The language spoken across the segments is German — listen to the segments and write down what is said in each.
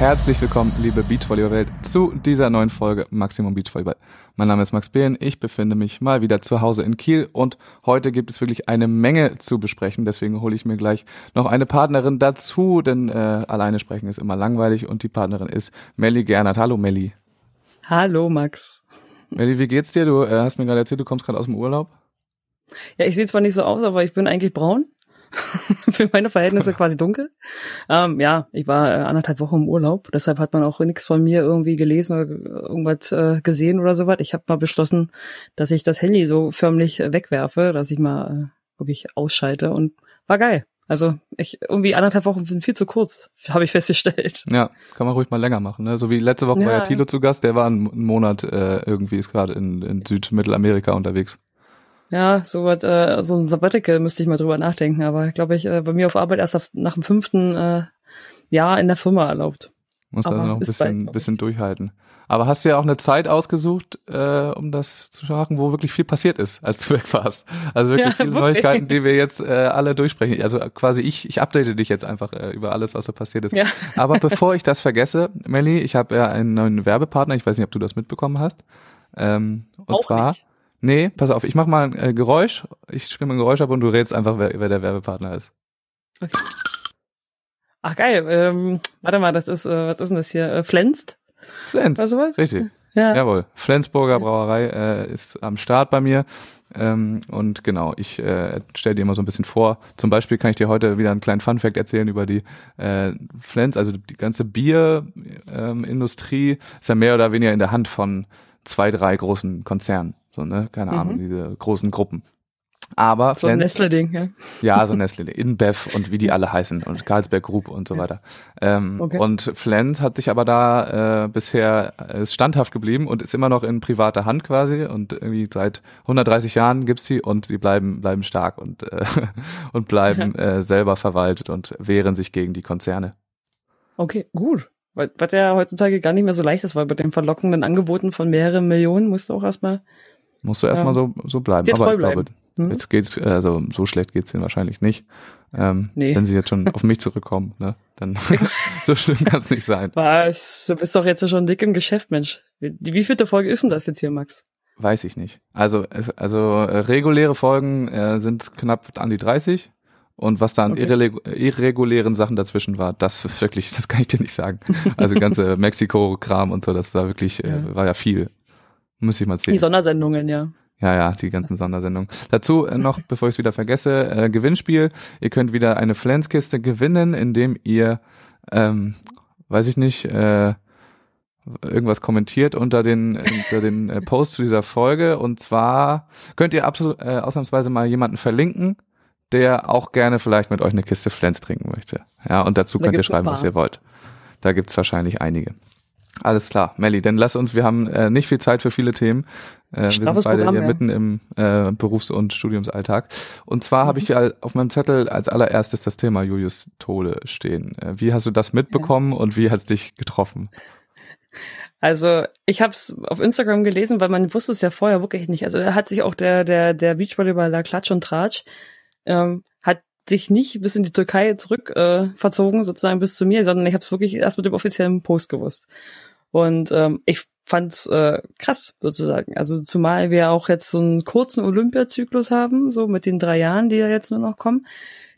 Herzlich willkommen, liebe Beachvolleyball-Welt, zu dieser neuen Folge Maximum Beachvolleyball. Mein Name ist Max Behn, ich befinde mich mal wieder zu Hause in Kiel und heute gibt es wirklich eine Menge zu besprechen, deswegen hole ich mir gleich noch eine Partnerin dazu, denn äh, alleine sprechen ist immer langweilig und die Partnerin ist Melli Gernert. Hallo Melli. Hallo Max. Melli, wie geht's dir? Du äh, hast mir gerade erzählt, du kommst gerade aus dem Urlaub. Ja, ich sehe zwar nicht so aus, aber ich bin eigentlich braun. für meine Verhältnisse quasi dunkel. Ähm, ja, ich war äh, anderthalb Wochen im Urlaub, deshalb hat man auch nichts von mir irgendwie gelesen oder irgendwas äh, gesehen oder sowas. Ich habe mal beschlossen, dass ich das Handy so förmlich wegwerfe, dass ich mal äh, wirklich ausschalte und war geil. Also ich irgendwie anderthalb Wochen sind viel zu kurz, habe ich festgestellt. Ja, kann man ruhig mal länger machen. Ne? So wie letzte Woche ja. war ja Thilo zu Gast, der war einen Monat äh, irgendwie ist gerade in, in Südmittelamerika unterwegs. Ja, so was, äh, so ein Sabbatical müsste ich mal drüber nachdenken, aber glaube ich, äh, bei mir auf Arbeit erst nach dem fünften äh, Jahr in der Firma erlaubt. Muss also noch ein bisschen, bisschen durchhalten. Aber hast du ja auch eine Zeit ausgesucht, äh, um das zu machen, wo wirklich viel passiert ist, als du weg warst. Also wirklich ja, viele wirklich. Neuigkeiten, die wir jetzt äh, alle durchsprechen. Also quasi ich, ich update dich jetzt einfach äh, über alles, was so passiert ist. Ja. Aber bevor ich das vergesse, Melly, ich habe ja einen neuen Werbepartner, ich weiß nicht, ob du das mitbekommen hast. Ähm, und auch zwar nicht. Nee, pass auf, ich mach mal ein äh, Geräusch, ich mal ein Geräusch ab und du rätst einfach, wer, wer der Werbepartner ist. Okay. Ach geil, ähm, warte mal, das ist, äh, was ist denn das hier? Äh, Flensd? Flens, also was? richtig. Ja. Jawohl, Flensburger Brauerei äh, ist am Start bei mir. Ähm, und genau, ich äh, stelle dir immer so ein bisschen vor. Zum Beispiel kann ich dir heute wieder einen kleinen Fun-Fact erzählen über die äh, Flens, also die ganze Bierindustrie ähm, ist ja mehr oder weniger in der Hand von zwei, drei großen Konzernen. So, ne? Keine mhm. Ahnung, diese großen Gruppen. Aber so ein Nestle-Ding, ja. Ja, so ein Nestle-Ding. InBev und wie die alle heißen und Carlsberg Group und so weiter. Ähm, okay. Und Flens hat sich aber da äh, bisher äh, ist standhaft geblieben und ist immer noch in privater Hand quasi und irgendwie seit 130 Jahren gibt's sie und sie bleiben bleiben stark und äh, und bleiben äh, selber verwaltet und wehren sich gegen die Konzerne. Okay, gut. Was ja heutzutage gar nicht mehr so leicht ist, weil bei den verlockenden Angeboten von mehreren Millionen musst du auch erstmal Musst du erstmal ähm, so, so bleiben. Aber ich glaube, hm? jetzt geht's, also so schlecht geht's ihnen wahrscheinlich nicht. Ähm, nee. Wenn sie jetzt schon auf mich zurückkommen, ne? Dann so schlimm kann's nicht sein. Was? Du bist doch jetzt schon dick im Geschäft, Mensch. Wie, wie vielte Folge ist denn das jetzt hier, Max? Weiß ich nicht. Also, also äh, reguläre Folgen äh, sind knapp an die 30. Und was da an okay. irregulären Sachen dazwischen war, das wirklich, das kann ich dir nicht sagen. Also ganze Mexiko-Kram und so, das war wirklich, äh, ja. Äh, war ja viel. Muss ich mal sehen. Die Sondersendungen, ja. Ja, ja, die ganzen Sondersendungen. Dazu äh, noch, bevor ich es wieder vergesse, äh, Gewinnspiel. Ihr könnt wieder eine Flens-Kiste gewinnen, indem ihr, ähm, weiß ich nicht, äh, irgendwas kommentiert unter den unter den äh, Post zu dieser Folge. Und zwar könnt ihr absolut äh, ausnahmsweise mal jemanden verlinken, der auch gerne vielleicht mit euch eine Kiste Flens trinken möchte. Ja, und dazu da könnt ihr schreiben, was ihr wollt. Da gibt's wahrscheinlich einige. Alles klar, Melli, dann lass uns, wir haben äh, nicht viel Zeit für viele Themen. Äh, wir sind beide Programm, hier ja. mitten im äh, Berufs- und Studiumsalltag. Und zwar mhm. habe ich ja auf meinem Zettel als allererstes das Thema Julius Tode stehen. Äh, wie hast du das mitbekommen ja. und wie hat's dich getroffen? Also ich habe es auf Instagram gelesen, weil man wusste es ja vorher wirklich nicht. Also da hat sich auch der der der Beachvolleyballer Klatsch und Tratsch ähm, hat sich nicht bis in die Türkei zurück äh, verzogen, sozusagen bis zu mir, sondern ich habe es wirklich erst mit dem offiziellen Post gewusst. Und ähm, ich fand's äh, krass sozusagen. Also zumal wir auch jetzt so einen kurzen Olympiazyklus haben, so mit den drei Jahren, die ja jetzt nur noch kommen,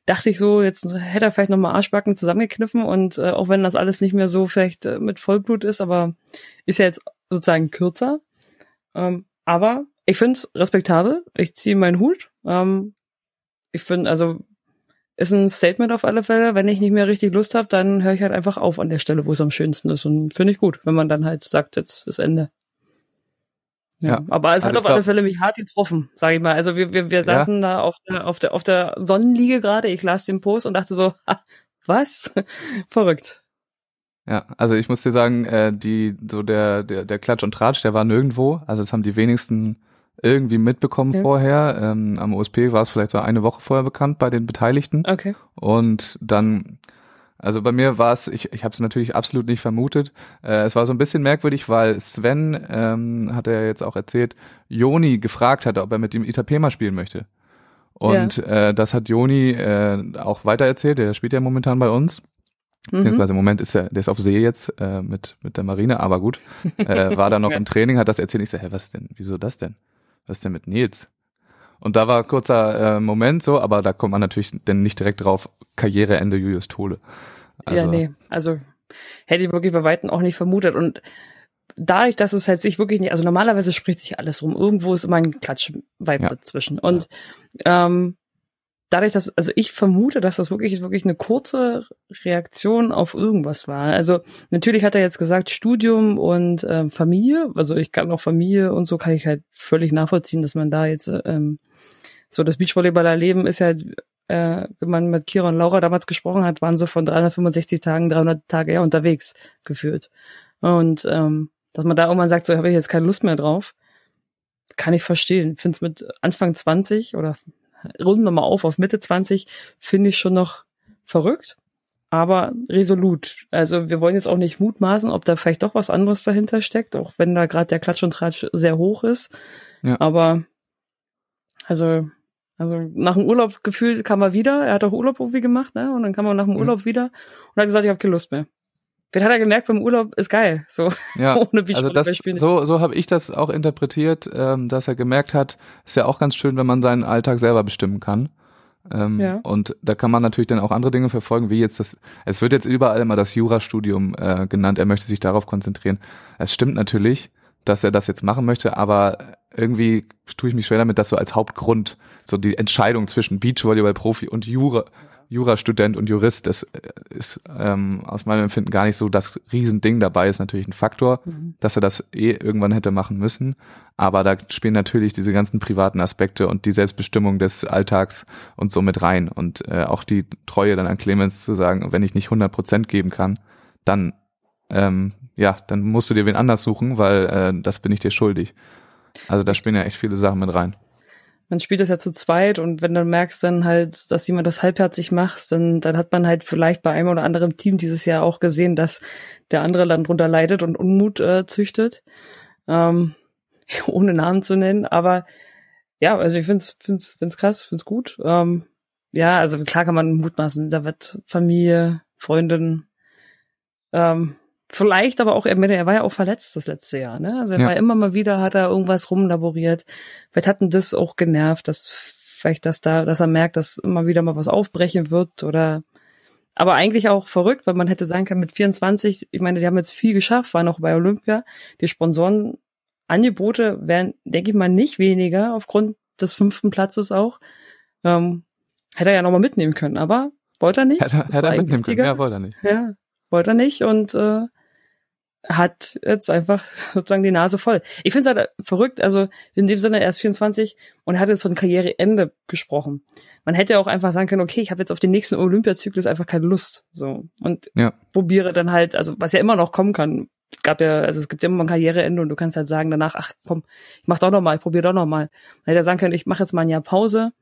dachte ich so, jetzt hätte er vielleicht nochmal Arschbacken zusammengekniffen und äh, auch wenn das alles nicht mehr so vielleicht äh, mit Vollblut ist, aber ist ja jetzt sozusagen kürzer. Ähm, aber ich find's respektabel. Ich ziehe meinen Hut. Ähm, ich finde, also ist ein Statement auf alle Fälle. Wenn ich nicht mehr richtig Lust habe, dann höre ich halt einfach auf an der Stelle, wo es am schönsten ist. Und finde ich gut, wenn man dann halt sagt, jetzt ist Ende. Ja, ja. aber es also hat auf glaub, alle Fälle mich hart getroffen, sage ich mal. Also wir, wir, wir saßen ja. da auf der, auf der, auf der Sonnenliege gerade, ich las den Post und dachte so, ha, was? Verrückt. Ja, also ich muss dir sagen, äh, die, so der, der, der Klatsch und Tratsch, der war nirgendwo. Also es haben die wenigsten irgendwie mitbekommen Ja. vorher. Ähm, am OSP war es vielleicht so eine Woche vorher bekannt bei den Beteiligten. Okay. Und dann, also bei mir war es, ich, ich habe es natürlich absolut nicht vermutet. Äh, es war so ein bisschen merkwürdig, weil Sven, ähm, hat er jetzt auch erzählt, Joni gefragt hatte, ob er mit dem Itapema spielen möchte. Und äh, das hat Joni äh, auch weitererzählt, der spielt ja momentan bei uns. Mhm. Beziehungsweise im Moment ist er, der ist auf See jetzt äh, mit, mit der Marine, aber gut. Äh, war da noch Ja. im Training, hat das erzählt. Ich so, hä, was denn? Wieso das denn? Was denn mit Nils? Und da war kurzer äh, Moment so, aber da kommt man natürlich denn nicht direkt drauf, Karriereende Julius Tole. Also, ja, nee. Also hätte ich wirklich bei Weitem auch nicht vermutet. Und dadurch, dass es halt sich wirklich nicht, also normalerweise spricht sich alles rum. Irgendwo ist immer ein Klatschvibe Ja. dazwischen. Und ähm, dadurch, dass, also ich vermute, dass das wirklich, wirklich eine kurze Reaktion auf irgendwas war. Also natürlich hat er jetzt gesagt, Studium und ähm, Familie. Also ich kann auch Familie und so kann ich halt völlig nachvollziehen, dass man da jetzt ähm, so das Beachvolleyballer-Leben ist ja, äh, wenn man mit Kira und Laura damals gesprochen hat, waren sie von 365 Tagen 300 Tage her unterwegs gefühlt. Und ähm, dass man da irgendwann sagt, so habe ich jetzt keine Lust mehr drauf, kann ich verstehen. Finde es mit Anfang 20 oder runden wir mal auf auf Mitte 20, finde ich schon noch verrückt, aber resolut. Also wir wollen jetzt auch nicht mutmaßen, ob da vielleicht doch was anderes dahinter steckt, auch wenn da gerade der Klatsch und Tratsch sehr hoch ist. Ja. Aber also also nach dem Urlaub gefühlt kam er wieder. Er hat auch Urlaub irgendwie gemacht, ne? Und dann kam er nach dem Mhm. Urlaub wieder und hat gesagt, ich habe keine Lust mehr. Vielleicht hat er gemerkt, beim Urlaub ist geil. So Ja, ohne also das, so, so habe ich das auch interpretiert, ähm, dass er gemerkt hat, ist ja auch ganz schön, wenn man seinen Alltag selber bestimmen kann. Ähm, Ja. Und da kann man natürlich dann auch andere Dinge verfolgen, wie jetzt das, es wird jetzt überall immer das Jurastudium äh, genannt, er möchte sich darauf konzentrieren. Es stimmt natürlich, dass er das jetzt machen möchte, aber irgendwie tue ich mich schwer damit, das so als Hauptgrund, so die Entscheidung zwischen Beachvolleyball-Profi und Jura, Jurastudent und Jurist, das äh, ist ähm, aus meinem Empfinden gar nicht so das Riesending dabei, ist natürlich ein Faktor, Mhm. dass er das eh irgendwann hätte machen müssen. Aber da spielen natürlich diese ganzen privaten Aspekte und die Selbstbestimmung des Alltags und so mit rein. Und äh, auch die Treue dann an Clemens zu sagen, wenn ich nicht 100 Prozent geben kann, dann, ähm, ja, dann musst du dir wen anders suchen, weil äh, das bin ich dir schuldig. Also da spielen ja echt viele Sachen mit rein. Man spielt das ja zu zweit und wenn du merkst dann halt, dass jemand das halbherzig macht, dann, dann hat man halt vielleicht bei einem oder anderen Team dieses Jahr auch gesehen, dass der andere dann drunter leidet und Unmut äh, züchtet. Ähm, ohne Namen zu nennen, aber ja, also ich find's, find's, find's krass, find's gut. Ähm, ja, also klar kann man mutmaßen, da wird Familie, Freundin, ähm, vielleicht aber auch, er, er war ja auch verletzt das letzte Jahr, ne? Also er Ja. war immer mal wieder, hat er irgendwas rumlaboriert. Vielleicht hat ihn das auch genervt, dass vielleicht, dass da, dass er merkt, dass immer wieder mal was aufbrechen wird oder aber eigentlich auch verrückt, weil man hätte sagen können, mit 24, ich meine, die haben jetzt viel geschafft, waren auch bei Olympia. Die Sponsorenangebote wären, denke ich mal, nicht weniger aufgrund des fünften Platzes auch. Ähm, hätte er ja nochmal mitnehmen können, aber wollte er nicht. Hätte, hätte er mitnehmen können. Ja, wollte er nicht. Ja, wollte er nicht und äh, hat jetzt einfach sozusagen die Nase voll. Ich finde es halt verrückt, also in dem Sinne, er ist 24 und hat jetzt von Karriereende gesprochen. Man hätte auch einfach sagen können, okay, ich habe jetzt auf den nächsten Olympiazyklus einfach keine Lust. So. Und Ja. probiere dann halt, also was ja immer noch kommen kann. Es gab ja, also es gibt ja immer mal ein Karriereende und du kannst halt sagen danach, ach komm, ich mach doch noch mal, ich probiere doch noch mal. Man hätte er sagen können, ich mache jetzt mal ein Jahr Pause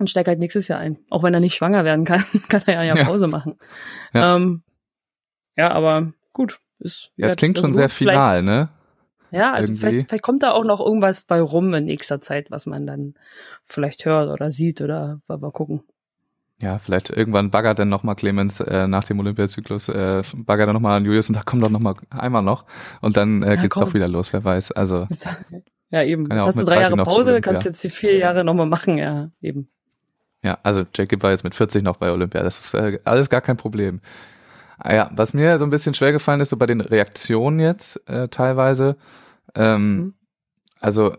und steige halt nächstes Jahr ein. Auch wenn er nicht schwanger werden kann, kann er ja ein Jahr Ja. Pause machen. Ja. Ähm, ja, aber gut. Ist, ja, klingt das schon ist sehr final, ne? Ja, also irgendwie. vielleicht, vielleicht kommt da auch noch irgendwas bei rum in nächster Zeit, was man dann vielleicht hört oder sieht oder mal gucken. Ja, vielleicht irgendwann baggert dann nochmal Clemens äh, nach dem Olympiazyklus, äh, baggert er nochmal an Julius und da kommt doch nochmal einmal noch und dann äh, Ja, geht's komm. doch wieder los, wer weiß. Also Ja, eben. Ja hast du drei 30 Jahre Pause, Olympia. kannst jetzt die vier Jahre nochmal machen, ja, eben. ja, also Jacob war jetzt mit 40 noch bei Olympia, das ist äh, alles gar kein Problem. Ah ja, was mir so ein bisschen schwer gefallen ist, so bei den Reaktionen jetzt äh, teilweise, ähm, Mhm. also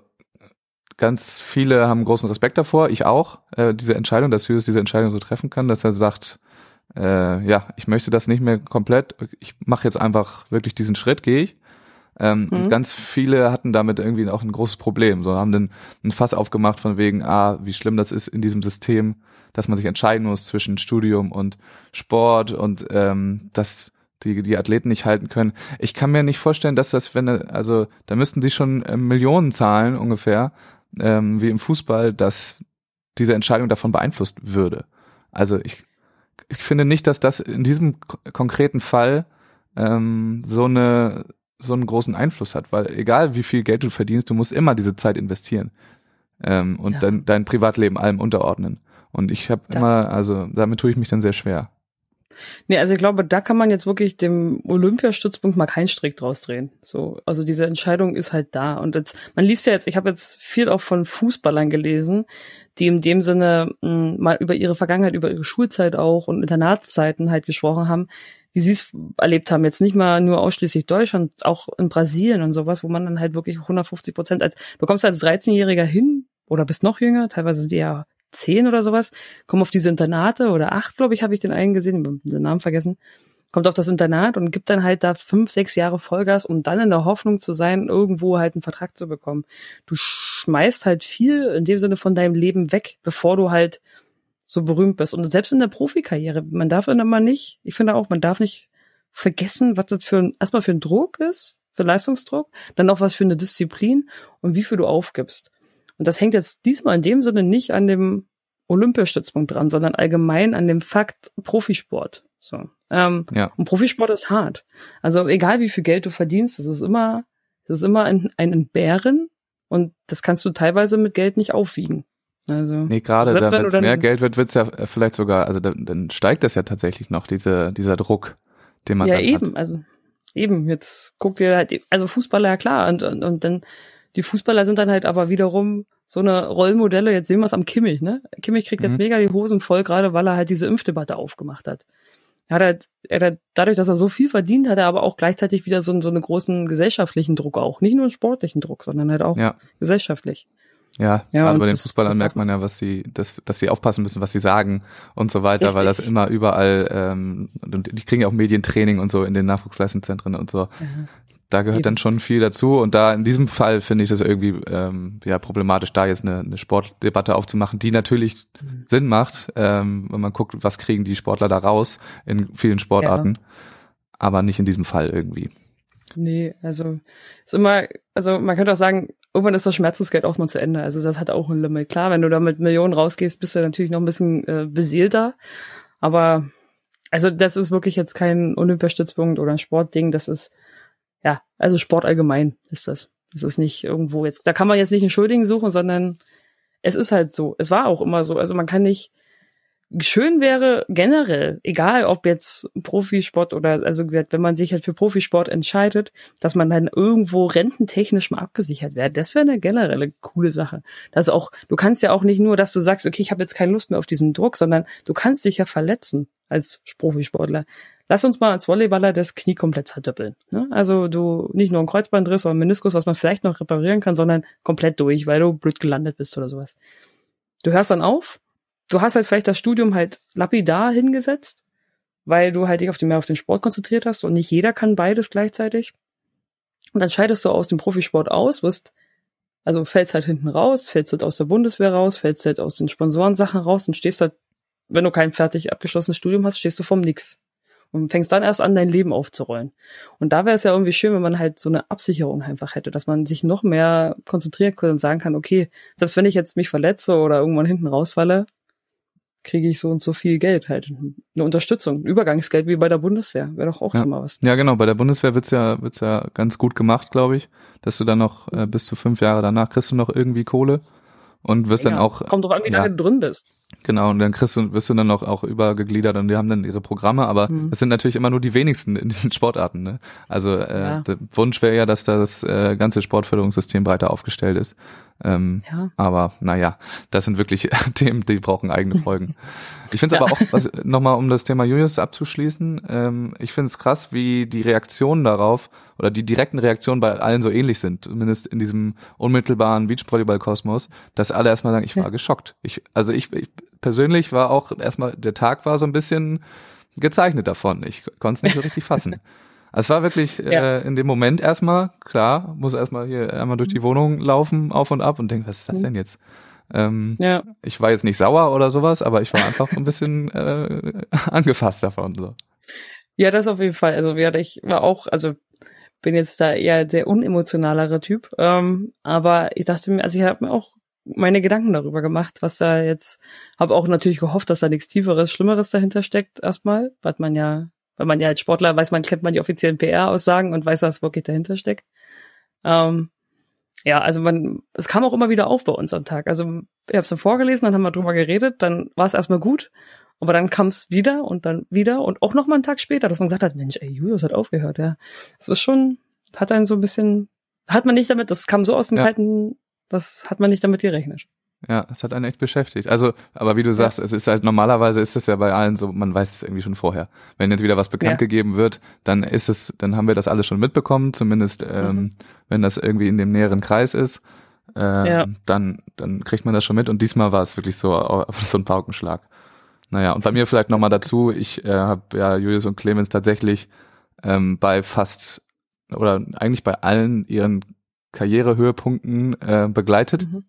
ganz viele haben großen Respekt davor, ich auch, äh, diese Entscheidung, dass Julius diese Entscheidung so treffen kann, dass er sagt, äh, ja, ich möchte das nicht mehr komplett, ich mache jetzt einfach wirklich diesen Schritt, gehe ich. Ähm, Und Mhm. ganz viele hatten damit irgendwie auch ein großes Problem. So haben dann ein Fass aufgemacht von wegen, ah, wie schlimm das ist in diesem System, dass man sich entscheiden muss zwischen Studium und Sport und ähm, dass die die Athleten nicht halten können. Ich kann mir nicht vorstellen, dass das, wenn also da müssten sie schon äh, Millionen zahlen ungefähr, ähm, wie im Fußball, dass diese Entscheidung davon beeinflusst würde. Also ich, ich finde nicht, dass das in diesem konkreten Fall ähm, so eine so einen großen Einfluss hat, weil egal wie viel Geld du verdienst, du musst immer diese Zeit investieren ähm, und Ja. dein, dein Privatleben allem unterordnen. Und ich habe immer, also damit tue ich mich dann sehr schwer. Nee, also ich glaube, da kann man jetzt wirklich dem Olympiastützpunkt mal keinen Strick draus drehen. So, also diese Entscheidung ist halt da. Und jetzt, man liest ja jetzt, ich habe jetzt viel auch von Fußballern gelesen, die in dem Sinne mh, mal über ihre Vergangenheit, über ihre Schulzeit auch und Internatszeiten halt gesprochen haben, wie sie es erlebt haben. Jetzt nicht mal nur ausschließlich Deutschland, auch in Brasilien und sowas, wo man dann halt wirklich 150 Prozent als, du kommst als 13-Jähriger hin oder bist noch jünger, teilweise sind die ja zehn oder sowas, kommen auf diese Internate oder acht, glaube ich, habe ich den einen gesehen, den Namen vergessen, kommt auf das Internat und gibt dann halt da fünf, sechs Jahre Vollgas, um dann in der Hoffnung zu sein, irgendwo halt einen Vertrag zu bekommen. Du schmeißt halt viel in dem Sinne von deinem Leben weg, bevor du halt so berühmt bist. Und selbst in der Profikarriere, man darf dann immer nicht, ich finde auch, man darf nicht vergessen, was das für ein, erstmal für ein Druck ist, für Leistungsdruck, dann auch was für eine Disziplin und wie viel du aufgibst. Und das hängt jetzt diesmal in dem Sinne nicht an dem Olympiastützpunkt dran, sondern allgemein an dem Fakt Profisport. So. Ähm, Ja. Und Profisport ist hart. Also egal wie viel Geld du verdienst, es ist immer, es ist immer ein, ein Entbehren und das kannst du teilweise mit Geld nicht aufwiegen. Also Nee, gerade wenn es mehr Geld wird, wird's ja äh, vielleicht sogar, also dann, dann steigt das ja tatsächlich noch, diese, dieser Druck, den man ja dann eben, hat. also eben, jetzt guck dir halt, also Fußballer, ja klar, und, und, und dann, die Fußballer sind dann halt aber wiederum so eine Rollmodelle, jetzt sehen wir es am Kimmich, ne? Kimmich kriegt jetzt Mhm. mega die Hosen voll, gerade weil er halt diese Impfdebatte aufgemacht hat. Er hat halt, er hat, dadurch, dass er so viel verdient, hat er aber auch gleichzeitig wieder so, einen- so einen großen gesellschaftlichen Druck auch. Nicht nur einen sportlichen Druck, sondern halt auch Ja. gesellschaftlich. Ja, Ja, gerade bei den das- Fußballern das merkt man ja, was sie, dass, dass sie aufpassen müssen, was sie sagen und so weiter, weil das Richtig. immer überall, ähm, und die kriegen ja auch Medientraining und so in den Nachwuchsleistungszentren und so. Da gehört Eben. dann schon viel dazu und da in diesem Fall finde ich das irgendwie ähm, ja problematisch, da jetzt eine, eine Sportdebatte aufzumachen, die natürlich Mhm. Sinn macht, ähm, wenn man guckt, was kriegen die Sportler da raus in vielen Sportarten, aber nicht in diesem Fall irgendwie. Nee, also ist immer, also man könnte auch sagen, irgendwann ist das Schmerzensgeld auch mal zu Ende. Also das hat auch ein Limit. Klar, wenn du da mit Millionen rausgehst, bist du natürlich noch ein bisschen äh, beseelter. Aber also das ist wirklich jetzt kein Olympiastützpunkt oder ein Sportding. Das ist ja, also Sport allgemein ist das. Das ist nicht irgendwo jetzt. Da kann man jetzt nicht einen Schuldigen suchen, sondern es ist halt so. Es war auch immer so. Also man kann nicht. Schön wäre generell, egal ob jetzt Profisport oder, also wenn man sich halt für Profisport entscheidet, dass man dann irgendwo rententechnisch mal abgesichert wird. Das wäre eine generelle coole Sache. Also auch, du kannst ja auch nicht nur, dass du sagst, okay, ich habe jetzt keine Lust mehr auf diesen Druck, sondern du kannst dich ja verletzen als Profisportler. Lass uns mal als Volleyballer das Knie komplett zerdoppeln. Ne? Also du nicht nur ein Kreuzbandriss oder ein Meniskus, was man vielleicht noch reparieren kann, sondern komplett durch, weil du blöd gelandet bist oder sowas. Du hörst dann auf, du hast halt vielleicht das Studium halt lapidar hingesetzt, weil du halt dich auf den, mehr auf den Sport konzentriert hast und nicht jeder kann beides gleichzeitig. Und dann scheidest du aus dem Profisport aus, wirst, also fällst halt hinten raus, fällst halt aus der Bundeswehr raus, fällst halt aus den Sponsorensachen raus und stehst halt, wenn du kein fertig abgeschlossenes Studium hast, stehst du vom Nix. Und fängst dann erst an, dein Leben aufzurollen. Und da wäre es ja irgendwie schön, wenn man halt so eine Absicherung einfach hätte, dass man sich noch mehr konzentrieren könnte und sagen kann, okay, selbst wenn ich jetzt mich verletze oder irgendwann hinten rausfalle, kriege ich so und so viel Geld halt. Eine Unterstützung, ein Übergangsgeld wie bei der Bundeswehr. Wäre doch auch Ja. immer was. Ja, genau. Bei der Bundeswehr wird's ja, wird's ja ganz gut gemacht, glaube ich, dass du dann noch äh, bis zu fünf Jahre danach kriegst du noch irgendwie Kohle und wirst dann Ja, auch Kommt drauf an, wie ja. lange du drin bist. Genau und dann kriegst du wirst du dann noch auch übergegliedert und die haben dann ihre Programme, aber Mhm. es sind natürlich immer nur die wenigsten in diesen Sportarten. Ne? Also äh, Ja. der Wunsch wäre ja, dass das äh, ganze Sportförderungssystem breiter aufgestellt ist. Ähm, Ja. aber naja, das sind wirklich Themen, die brauchen eigene Folgen. Ich finde es Ja. aber auch, was nochmal um das Thema Julius abzuschließen, ähm, ich finde es krass, wie die Reaktionen darauf oder die direkten Reaktionen bei allen so ähnlich sind, zumindest in diesem unmittelbaren Beachvolleyball-Kosmos, dass alle erstmal sagen, ich war Ja. geschockt. Ich, also ich, ich persönlich war auch erstmal, der Tag war so ein bisschen gezeichnet davon. Ich konnte es nicht so richtig fassen. Also Es war wirklich Ja. äh, in dem Moment erstmal, klar, muss erstmal hier einmal durch die Wohnung laufen, auf und ab und denken, was ist das Mhm. denn jetzt? Ähm, Ja. ich war jetzt nicht sauer oder sowas, aber ich war einfach ein bisschen äh, angefasst davon. So. Ja, das auf jeden Fall. Also ja, ich war auch, also bin jetzt da eher der unemotionalere Typ. Ähm, aber ich dachte mir, also ich habe mir auch meine Gedanken darüber gemacht, was da jetzt, habe auch natürlich gehofft, dass da nichts Tieferes, Schlimmeres dahinter steckt, erstmal, weil man ja, weil man ja als Sportler weiß, man kennt man die offiziellen PR-Aussagen und weiß, was wirklich dahinter steckt. Ähm, ja, also man, es kam auch immer wieder auf bei uns am Tag. Also ich habe es dann vorgelesen, dann haben wir drüber geredet, dann war es erstmal gut, aber dann kam es wieder und dann wieder und auch noch mal einen Tag später, dass man gesagt hat, Mensch, ey, Julius hat aufgehört, ja. Das ist schon, hat einen so ein bisschen, hat man nicht damit, das kam so aus dem Ja. kalten, das hat man nicht damit gerechnet. Ja, es hat einen echt beschäftigt. Also, aber wie du sagst, es ist halt normalerweise ist es ja bei allen so, man weiß es irgendwie schon vorher. Wenn jetzt wieder was bekannt Ja. gegeben wird, dann ist es, dann haben wir das alles schon mitbekommen, zumindest ähm, Mhm. wenn das irgendwie in dem näheren Kreis ist, ähm, Ja. dann dann kriegt man das schon mit. Und diesmal war es wirklich so so ein Paukenschlag. Naja, und bei mir vielleicht nochmal dazu, ich äh, habe ja Julius und Clemens tatsächlich ähm, bei fast oder eigentlich bei allen ihren Karrierehöhepunkten äh, begleitet Mhm.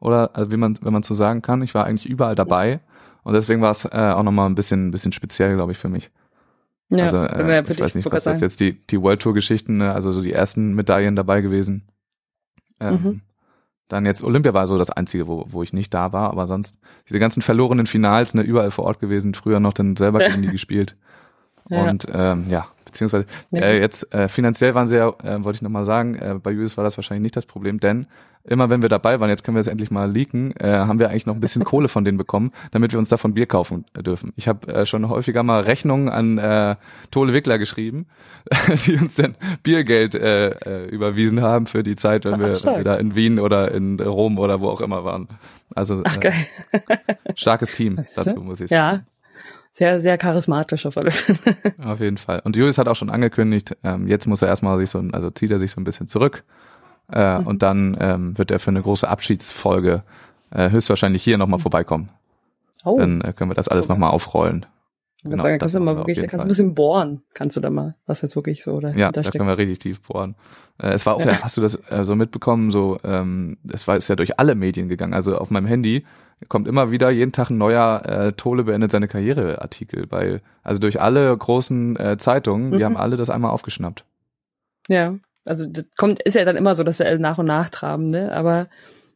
oder also wie man wenn man so sagen kann. Ich war eigentlich überall dabei und deswegen war es äh, auch nochmal ein bisschen ein bisschen speziell, glaube ich, für mich. Ja, also äh, ich weiß nicht, was das jetzt die die World Tour Geschichten, ne? also so die ersten Medaillen dabei gewesen. Ähm, Mhm. Dann jetzt Olympia war so das einzige, wo wo ich nicht da war, aber sonst diese ganzen verlorenen Finals, ne, überall vor Ort gewesen, früher noch dann selber gegen die gespielt. Ja. Und ähm, ja, beziehungsweise Ja. äh, jetzt äh, finanziell waren sie ja, äh, wollte ich nochmal sagen, äh, bei Julius war das wahrscheinlich nicht das Problem, denn immer wenn wir dabei waren, jetzt können wir es endlich mal leaken, äh, haben wir eigentlich noch ein bisschen Kohle von denen bekommen, damit wir uns davon Bier kaufen äh, dürfen. Ich habe äh, schon häufiger mal Rechnungen an äh, Tole Wickler geschrieben, die uns dann Biergeld äh, äh, überwiesen haben für die Zeit, wenn wir, wir da in Wien oder in Rom oder wo auch immer waren. Also Ach, äh, geil. starkes Team dazu, muss ich sagen. Ja. Sehr, sehr charismatisch auf alle Fälle. Auf jeden Fall. Und Julius hat auch schon angekündigt, ähm, jetzt muss er erstmal sich so, also zieht er sich so ein bisschen zurück äh, Mhm. und dann ähm, wird er für eine große Abschiedsfolge äh, höchstwahrscheinlich hier nochmal vorbeikommen. Oh, Dann äh, können wir das alles Okay. nochmal aufrollen. Genau, da kannst du mal wir wirklich, kannst Fall. ein bisschen bohren, kannst du da mal, was jetzt wirklich so Ja, dahinter da können wir richtig tief bohren. Äh, es war auch, Ja. ja. hast du das äh, so mitbekommen, so, ähm, es war, ist ja durch alle Medien gegangen. Also auf meinem Handy kommt immer wieder jeden Tag ein neuer äh, Tole beendet seine Karriere Artikel bei, also durch alle großen äh, Zeitungen, die Mhm. haben alle das einmal aufgeschnappt. Ja, also das kommt, ist ja dann immer so, dass sie nach und nach traben, ne? Aber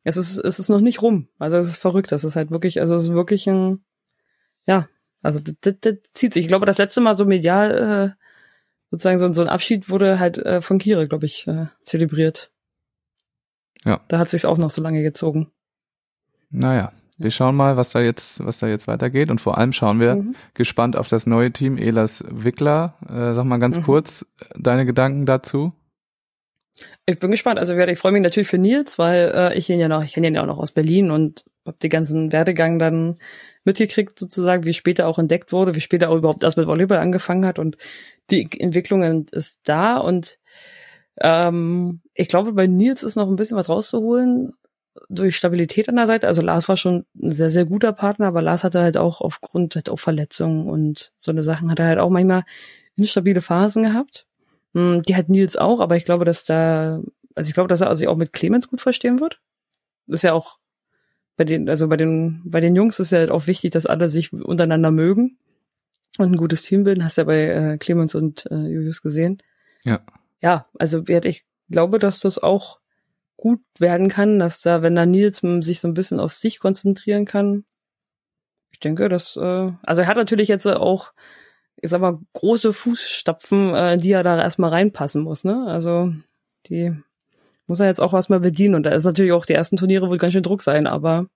es ist, es ist noch nicht rum. Also es ist verrückt. Das ist halt wirklich, also es ist wirklich ein, ja, also das, das, das zieht sich. Ich glaube, das letzte Mal so medial, äh, sozusagen so, so ein Abschied wurde halt äh, von Kire, glaube ich, äh, zelebriert. Ja. Da hat sich's auch noch so lange gezogen. Naja, wir schauen mal, was da jetzt, was da jetzt weitergeht und vor allem schauen wir Mhm. gespannt auf das neue Team Elas Wickler. Äh, sag mal ganz Mhm. kurz deine Gedanken dazu. Ich bin gespannt. Also ich freue mich natürlich für Nils, weil äh, ich ihn ja noch, ich kenne ihn ja auch noch aus Berlin und habe den ganzen Werdegang dann mitgekriegt, sozusagen, wie später auch entdeckt wurde, wie später auch überhaupt erst mit Volleyball angefangen hat und die Entwicklung ist da und ähm, ich glaube, bei Nils ist noch ein bisschen was rauszuholen durch Stabilität an der Seite. Also Lars war schon ein sehr, sehr guter Partner, aber Lars hatte halt auch aufgrund halt auch Verletzungen und so eine Sachen hat er halt auch manchmal instabile Phasen gehabt. Hm, Die hat Nils auch, aber ich glaube, dass da, also ich glaube, dass er sich auch mit Clemens gut verstehen wird. Das ist ja auch bei den, also bei den, bei den Jungs ist ja halt auch wichtig, dass alle sich untereinander mögen und ein gutes Team bilden. Hast ja bei äh, Clemens und äh, Julius gesehen. Ja. Ja, also ich glaube, dass das auch gut werden kann, dass da, wenn da Nils sich so ein bisschen auf sich konzentrieren kann. Ich denke, dass, äh, also er hat natürlich jetzt auch, ich sag mal, große Fußstapfen, äh, die er da erstmal reinpassen muss, ne? Also die muss er jetzt auch erstmal bedienen. Und da ist natürlich auch die ersten Turniere wohl ganz schön Druck sein, aber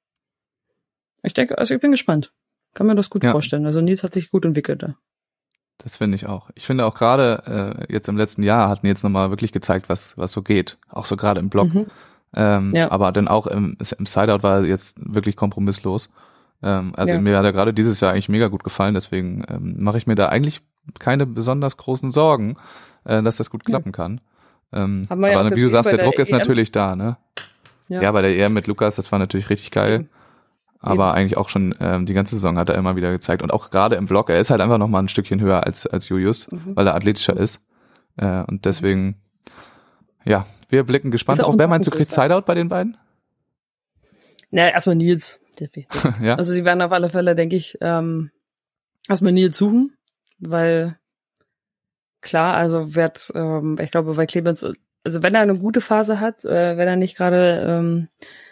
ich denke, also ich bin gespannt. Kann mir das gut Ja. vorstellen. Also Nils hat sich gut entwickelt da. Das finde ich auch. Ich finde auch gerade äh, jetzt im letzten Jahr hatten jetzt nochmal wirklich gezeigt, was was so geht. Auch so gerade im Block. Mhm. Ähm, Ja. Aber dann auch im, im Sideout war er jetzt wirklich kompromisslos. Ähm, also Ja. mir hat er gerade dieses Jahr eigentlich mega gut gefallen. Deswegen ähm, mache ich mir da eigentlich keine besonders großen Sorgen, äh, dass das gut klappen kann. Ähm, Haben wir ja aber auch wie du sagst, der Druck ist EM. natürlich da, ne? Ja. Ja. bei der EM mit Lukas, das war natürlich richtig geil. Eben. Aber eigentlich auch schon ähm, die ganze Saison hat er immer wieder gezeigt. Und auch gerade im Block, er ist halt einfach noch mal ein Stückchen höher als, als Julius, Mhm. weil er athletischer ist. Äh, und deswegen, ja, wir blicken gespannt Ist auch ein Wer meinst du, kriegt. Sideout bei den beiden? Na, erstmal Nils. Definitiv. ja. Also sie werden auf alle Fälle, denke ich, ähm, erstmal Nils suchen, weil klar, also wird, ähm, ich glaube, bei Clemens, also wenn er eine gute Phase hat, äh, wenn er nicht gerade ähm,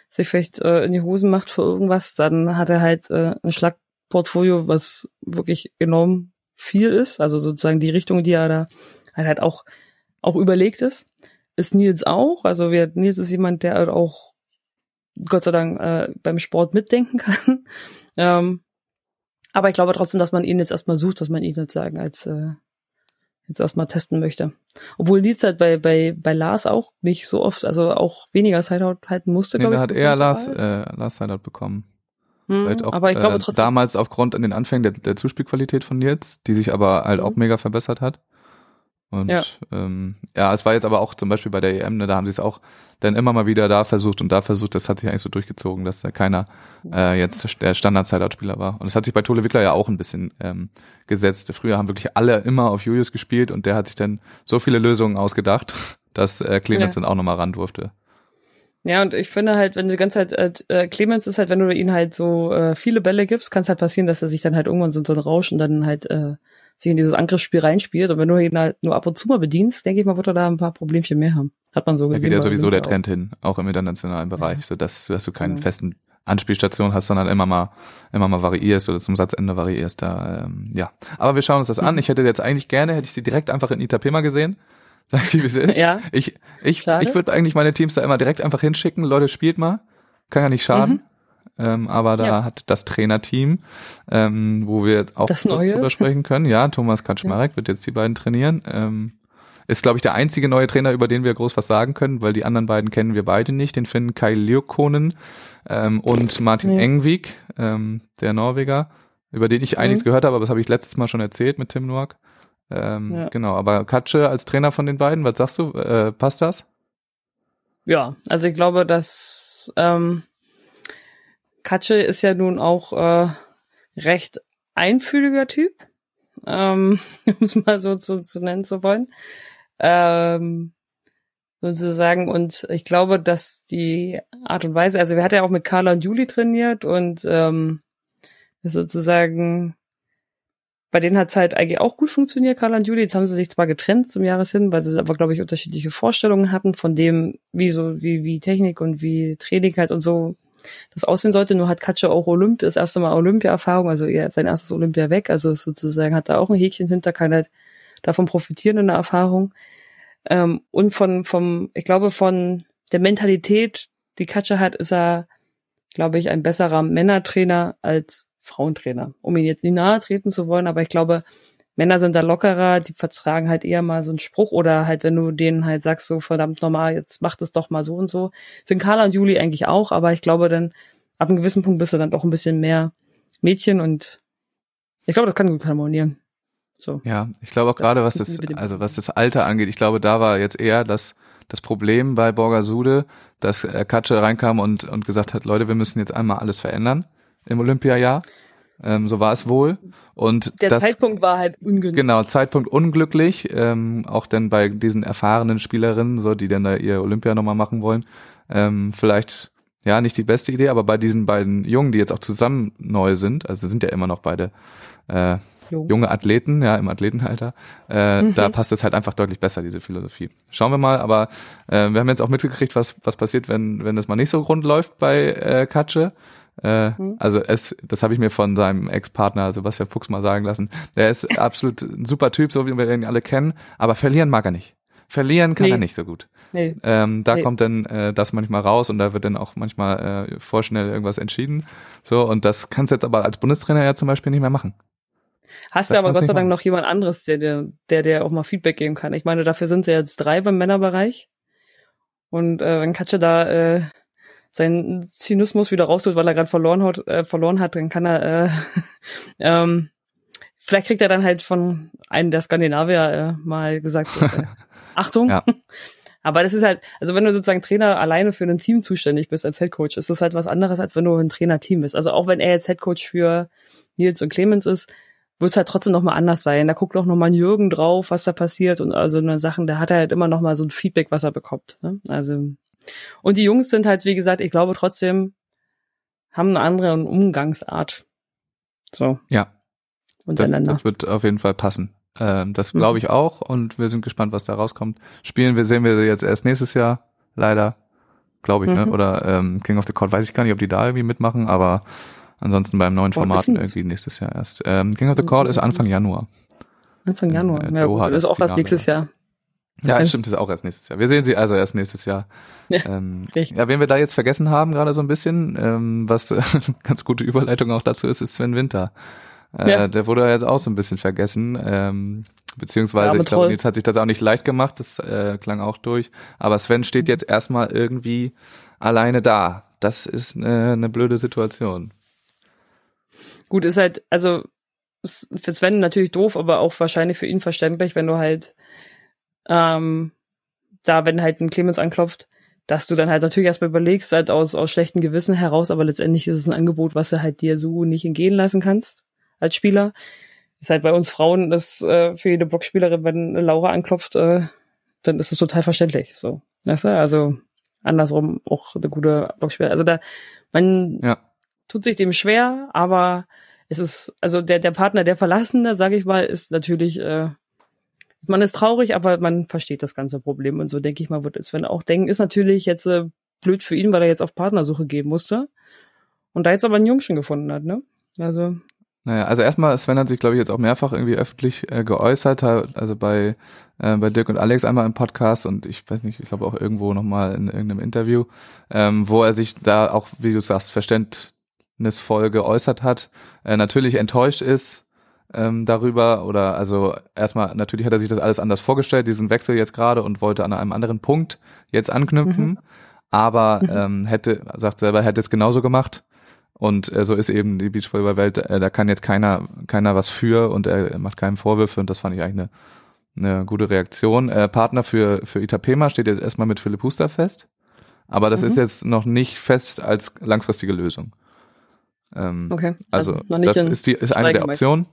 sich vielleicht äh, in die Hosen macht für irgendwas, dann hat er halt äh, ein Schlagportfolio, was wirklich enorm viel ist. Also sozusagen die Richtung, die er da halt, halt auch, auch überlegt ist. Ist Nils auch. Also wir, Nils ist jemand, der halt auch Gott sei Dank äh, beim Sport mitdenken kann. ähm, aber ich glaube trotzdem, dass man ihn jetzt erstmal sucht, dass man ihn sozusagen als äh, jetzt erstmal testen möchte. Obwohl Nils halt bei, bei, bei Lars auch nicht so oft, also auch weniger Sideout halten musste. Nee, da hat eher Lars, äh, Lars Sideout bekommen. Hm, auch, aber ich glaube äh, trotzdem. Damals aufgrund an den Anfängen der, der Zuspielqualität von Nils, die sich aber halt mhm. auch mega verbessert hat. Und ja. Ähm, ja, es war jetzt aber auch zum Beispiel bei der EM, ne, da haben sie es auch dann immer mal wieder da versucht und da versucht, das hat sich eigentlich so durchgezogen, dass da keiner äh, jetzt der Standard-Sideout-Spieler war. Und es hat sich bei Tole Wickler ja auch ein bisschen ähm, gesetzt. Früher haben wirklich alle immer auf Julius gespielt und der hat sich dann so viele Lösungen ausgedacht, dass äh, Clemens ja. dann auch nochmal ran durfte. Ja, und ich finde halt, wenn die ganze Zeit, äh, äh, Clemens ist halt, wenn du ihn halt so äh, viele Bälle gibst, kann es halt passieren, dass er sich dann halt irgendwann so, so ein Rausch und dann halt äh, sich in dieses Angriffsspiel reinspielt. Und wenn du ihn halt nur ab und zu mal bedienst, denke ich mal, wird er da ein paar Problemchen mehr haben. Hat man so gesehen. Da geht ja sowieso der Trend hin, auch im internationalen Bereich, ja. so dass, dass du keinen ja. festen Anspielstation hast, sondern immer mal, immer mal variierst oder zum Satzende variierst. Da, ähm, ja. Aber wir schauen uns das an. Mhm. Ich hätte jetzt eigentlich gerne, hätte ich sie direkt einfach in Itapema gesehen. Sag ich, wie es ist. Ja. Ich, ich, Schade. ich würde eigentlich meine Teams da immer direkt einfach hinschicken. Leute, spielt mal. Kann ja nicht schaden. Mhm. Ähm, aber da ja. hat das Trainerteam, ähm, wo wir auch das kurz drüber sprechen können. Ja, Thomas Kaczmarek ja. wird jetzt die beiden trainieren. Ähm, ist, glaube ich, der einzige neue Trainer, über den wir groß was sagen können, weil die anderen beiden kennen wir beide nicht. Den finden Kai Liokonen ähm, und Martin nee. Engvik, ähm, der Norweger, über den ich mhm. einiges gehört habe, aber das habe ich letztes Mal schon erzählt mit Tim Noack. Ähm, ja. Genau, aber Katsche als Trainer von den beiden, was sagst du? Äh, passt das? Ja, also ich glaube, dass ähm, Katsche ist ja nun auch äh, recht einfühliger Typ, ähm, um es mal so zu, zu nennen zu wollen. Ähm, sozusagen. Und ich glaube, dass die Art und Weise, also wir hatten ja auch mit Carla und Juli trainiert und ähm, sozusagen bei denen hat es halt eigentlich auch gut funktioniert, Carla und Juli. Jetzt haben sie sich zwar getrennt zum Jahreshin, weil sie aber, glaube ich, unterschiedliche Vorstellungen hatten von dem, wie so, wie, wie Technik und wie Training halt und so das aussehen sollte. Nur hat Katja auch Olymp, das erste Mal Olympia-Erfahrung, also er hat sein erstes Olympia weg, also sozusagen hat da auch ein Häkchen hinter, kann halt davon profitieren in der Erfahrung. Ähm, und von, vom, ich glaube, von der Mentalität, die Katja hat, ist er, glaube ich, ein besserer Männertrainer als Frauentrainer. Um ihn jetzt nie nahe treten zu wollen, aber ich glaube, Männer sind da lockerer, die vertragen halt eher mal so einen Spruch oder halt, wenn du denen halt sagst, so verdammt normal, jetzt mach das doch mal so und so. Sind Carla und Juli eigentlich auch, aber ich glaube dann, ab einem gewissen Punkt bist du dann doch ein bisschen mehr Mädchen und ich glaube, das kann gut harmonieren. So. Ja, ich glaube auch gerade, was das, also was das Alter angeht, ich glaube, da war jetzt eher das, das Problem bei Borgasude, dass Katsche reinkam und, und gesagt hat, Leute, wir müssen jetzt einmal alles verändern im Olympiajahr. Ähm, so war es wohl. Und der das, Zeitpunkt war halt ungünstig. Genau, Zeitpunkt unglücklich. Ähm, auch dann bei diesen erfahrenen Spielerinnen, so die dann da ihr Olympia nochmal machen wollen. Ähm, vielleicht ja nicht die beste Idee, aber bei diesen beiden Jungen, die jetzt auch zusammen neu sind, also sind ja immer noch beide äh, junge Athleten, ja, im Athletenalter, äh, mhm. da passt es halt einfach deutlich besser, diese Philosophie. Schauen wir mal, aber äh, wir haben jetzt auch mitgekriegt, was, was passiert, wenn, wenn das mal nicht so rund läuft bei äh, Katsche. Äh, mhm. Also es, das habe ich mir von seinem Ex-Partner Sebastian Fuchs mal sagen lassen. Der ist absolut ein super Typ, so wie wir ihn alle kennen, aber verlieren mag er nicht. Verlieren kann nee. er nicht so gut. Nee. Ähm, da nee. kommt dann äh, das manchmal raus und da wird dann auch manchmal äh, vorschnell irgendwas entschieden. So, und das kannst du jetzt aber als Bundestrainer ja zum Beispiel nicht mehr machen. Hast du aber Gott sei Dank noch jemand anderes, der dir der, der auch mal Feedback geben kann. Ich meine, dafür sind sie jetzt drei beim Männerbereich. Und äh, wenn Katja da äh, seinen Zynismus wieder rausholt, weil er gerade verloren hat, äh, verloren hat, dann kann er äh, ähm, vielleicht kriegt er dann halt von einem der Skandinavier äh, mal gesagt, äh, Achtung. Ja. Aber das ist halt, also wenn du sozusagen Trainer alleine für ein Team zuständig bist als Headcoach, ist das halt was anderes, als wenn du ein Trainerteam bist. Also auch wenn er jetzt Headcoach für Nils und Clemens ist, wird es halt trotzdem nochmal anders sein. Da guckt auch nochmal Jürgen drauf, was da passiert und also eine Sachen, da hat er halt immer nochmal so ein Feedback, was er bekommt. Ne? Also und die Jungs sind halt, wie gesagt, ich glaube trotzdem, haben eine andere Umgangsart. So. Ja. Das, das wird auf jeden Fall passen. Ähm, das glaube Mhm. ich auch und wir sind gespannt, was da rauskommt. Spielen wir, sehen wir jetzt erst nächstes Jahr, leider. Glaube ich, ne? Mhm. Oder ähm, King of the Court, weiß ich gar nicht, ob die da irgendwie mitmachen, aber ansonsten beim neuen Format irgendwie nächstes Jahr erst. Ähm, King of the Court ist Anfang Januar. Anfang Januar. in, äh, ja, Doha gut, das ist auch erst Finale. nächstes Jahr. Ja, Ähm. stimmt, ist auch erst nächstes Jahr. Wir sehen sie also erst nächstes Jahr. Ja, ähm, ja, wen wir da jetzt vergessen haben, gerade so ein bisschen, ähm, was äh, ganz gute Überleitung auch dazu ist, ist Sven Winter. Äh, Ja. Der wurde jetzt auch so ein bisschen vergessen. Ähm, beziehungsweise, arme ich glaube, jetzt hat sich das auch nicht leicht gemacht, das äh, klang auch durch. Aber Sven steht jetzt erstmal irgendwie alleine da. Das ist eine, eine blöde Situation. Gut, ist halt, also für Sven natürlich doof, aber auch wahrscheinlich für ihn verständlich, wenn du halt ähm, da, wenn halt ein Clemens anklopft, dass du dann halt natürlich erstmal überlegst, halt aus, aus schlechten Gewissen heraus, aber letztendlich ist es ein Angebot, was du halt dir so nicht entgehen lassen kannst als Spieler. Ist halt bei uns Frauen, das äh, für jede Blockspielerin, wenn Laura anklopft, äh, dann ist es total verständlich. So. Weißt du? Also andersrum auch eine gute Blockspielerin. Also da, man Ja. tut sich dem schwer, aber es ist, also der, der Partner, der Verlassene, sage ich mal, ist natürlich, äh, man ist traurig, aber man versteht das ganze Problem. Und so denke ich mal, wird Sven auch denken, ist natürlich jetzt äh, blöd für ihn, weil er jetzt auf Partnersuche gehen musste. Und da jetzt aber einen Jungen schon gefunden hat, ne? Also, Naja, also erstmal, Sven hat sich, glaube ich, jetzt auch mehrfach irgendwie öffentlich äh, geäußert, also bei, äh, bei Dirk und Alex einmal im Podcast und ich weiß nicht, ich glaube auch irgendwo nochmal in irgendeinem Interview, ähm, wo er sich da auch, wie du sagst, verständnisvoll geäußert hat, äh, natürlich enttäuscht ist ähm, darüber oder also erstmal, natürlich hat er sich das alles anders vorgestellt, diesen Wechsel jetzt gerade und wollte an einem anderen Punkt jetzt anknüpfen, Mhm. aber Mhm. ähm, hätte, sagt selber, hätte es genauso gemacht. Und äh, so ist eben die Beachvolleyball-Welt, äh, da kann jetzt keiner, keiner was für und er macht keinem Vorwürfe und das fand ich eigentlich eine, eine gute Reaktion. Äh, Partner für, für Itapema steht jetzt erstmal mit Philipp Huster fest, aber das Mhm. ist jetzt noch nicht fest als langfristige Lösung. Ähm, okay. also, noch nicht das ist die ist eine der Optionen.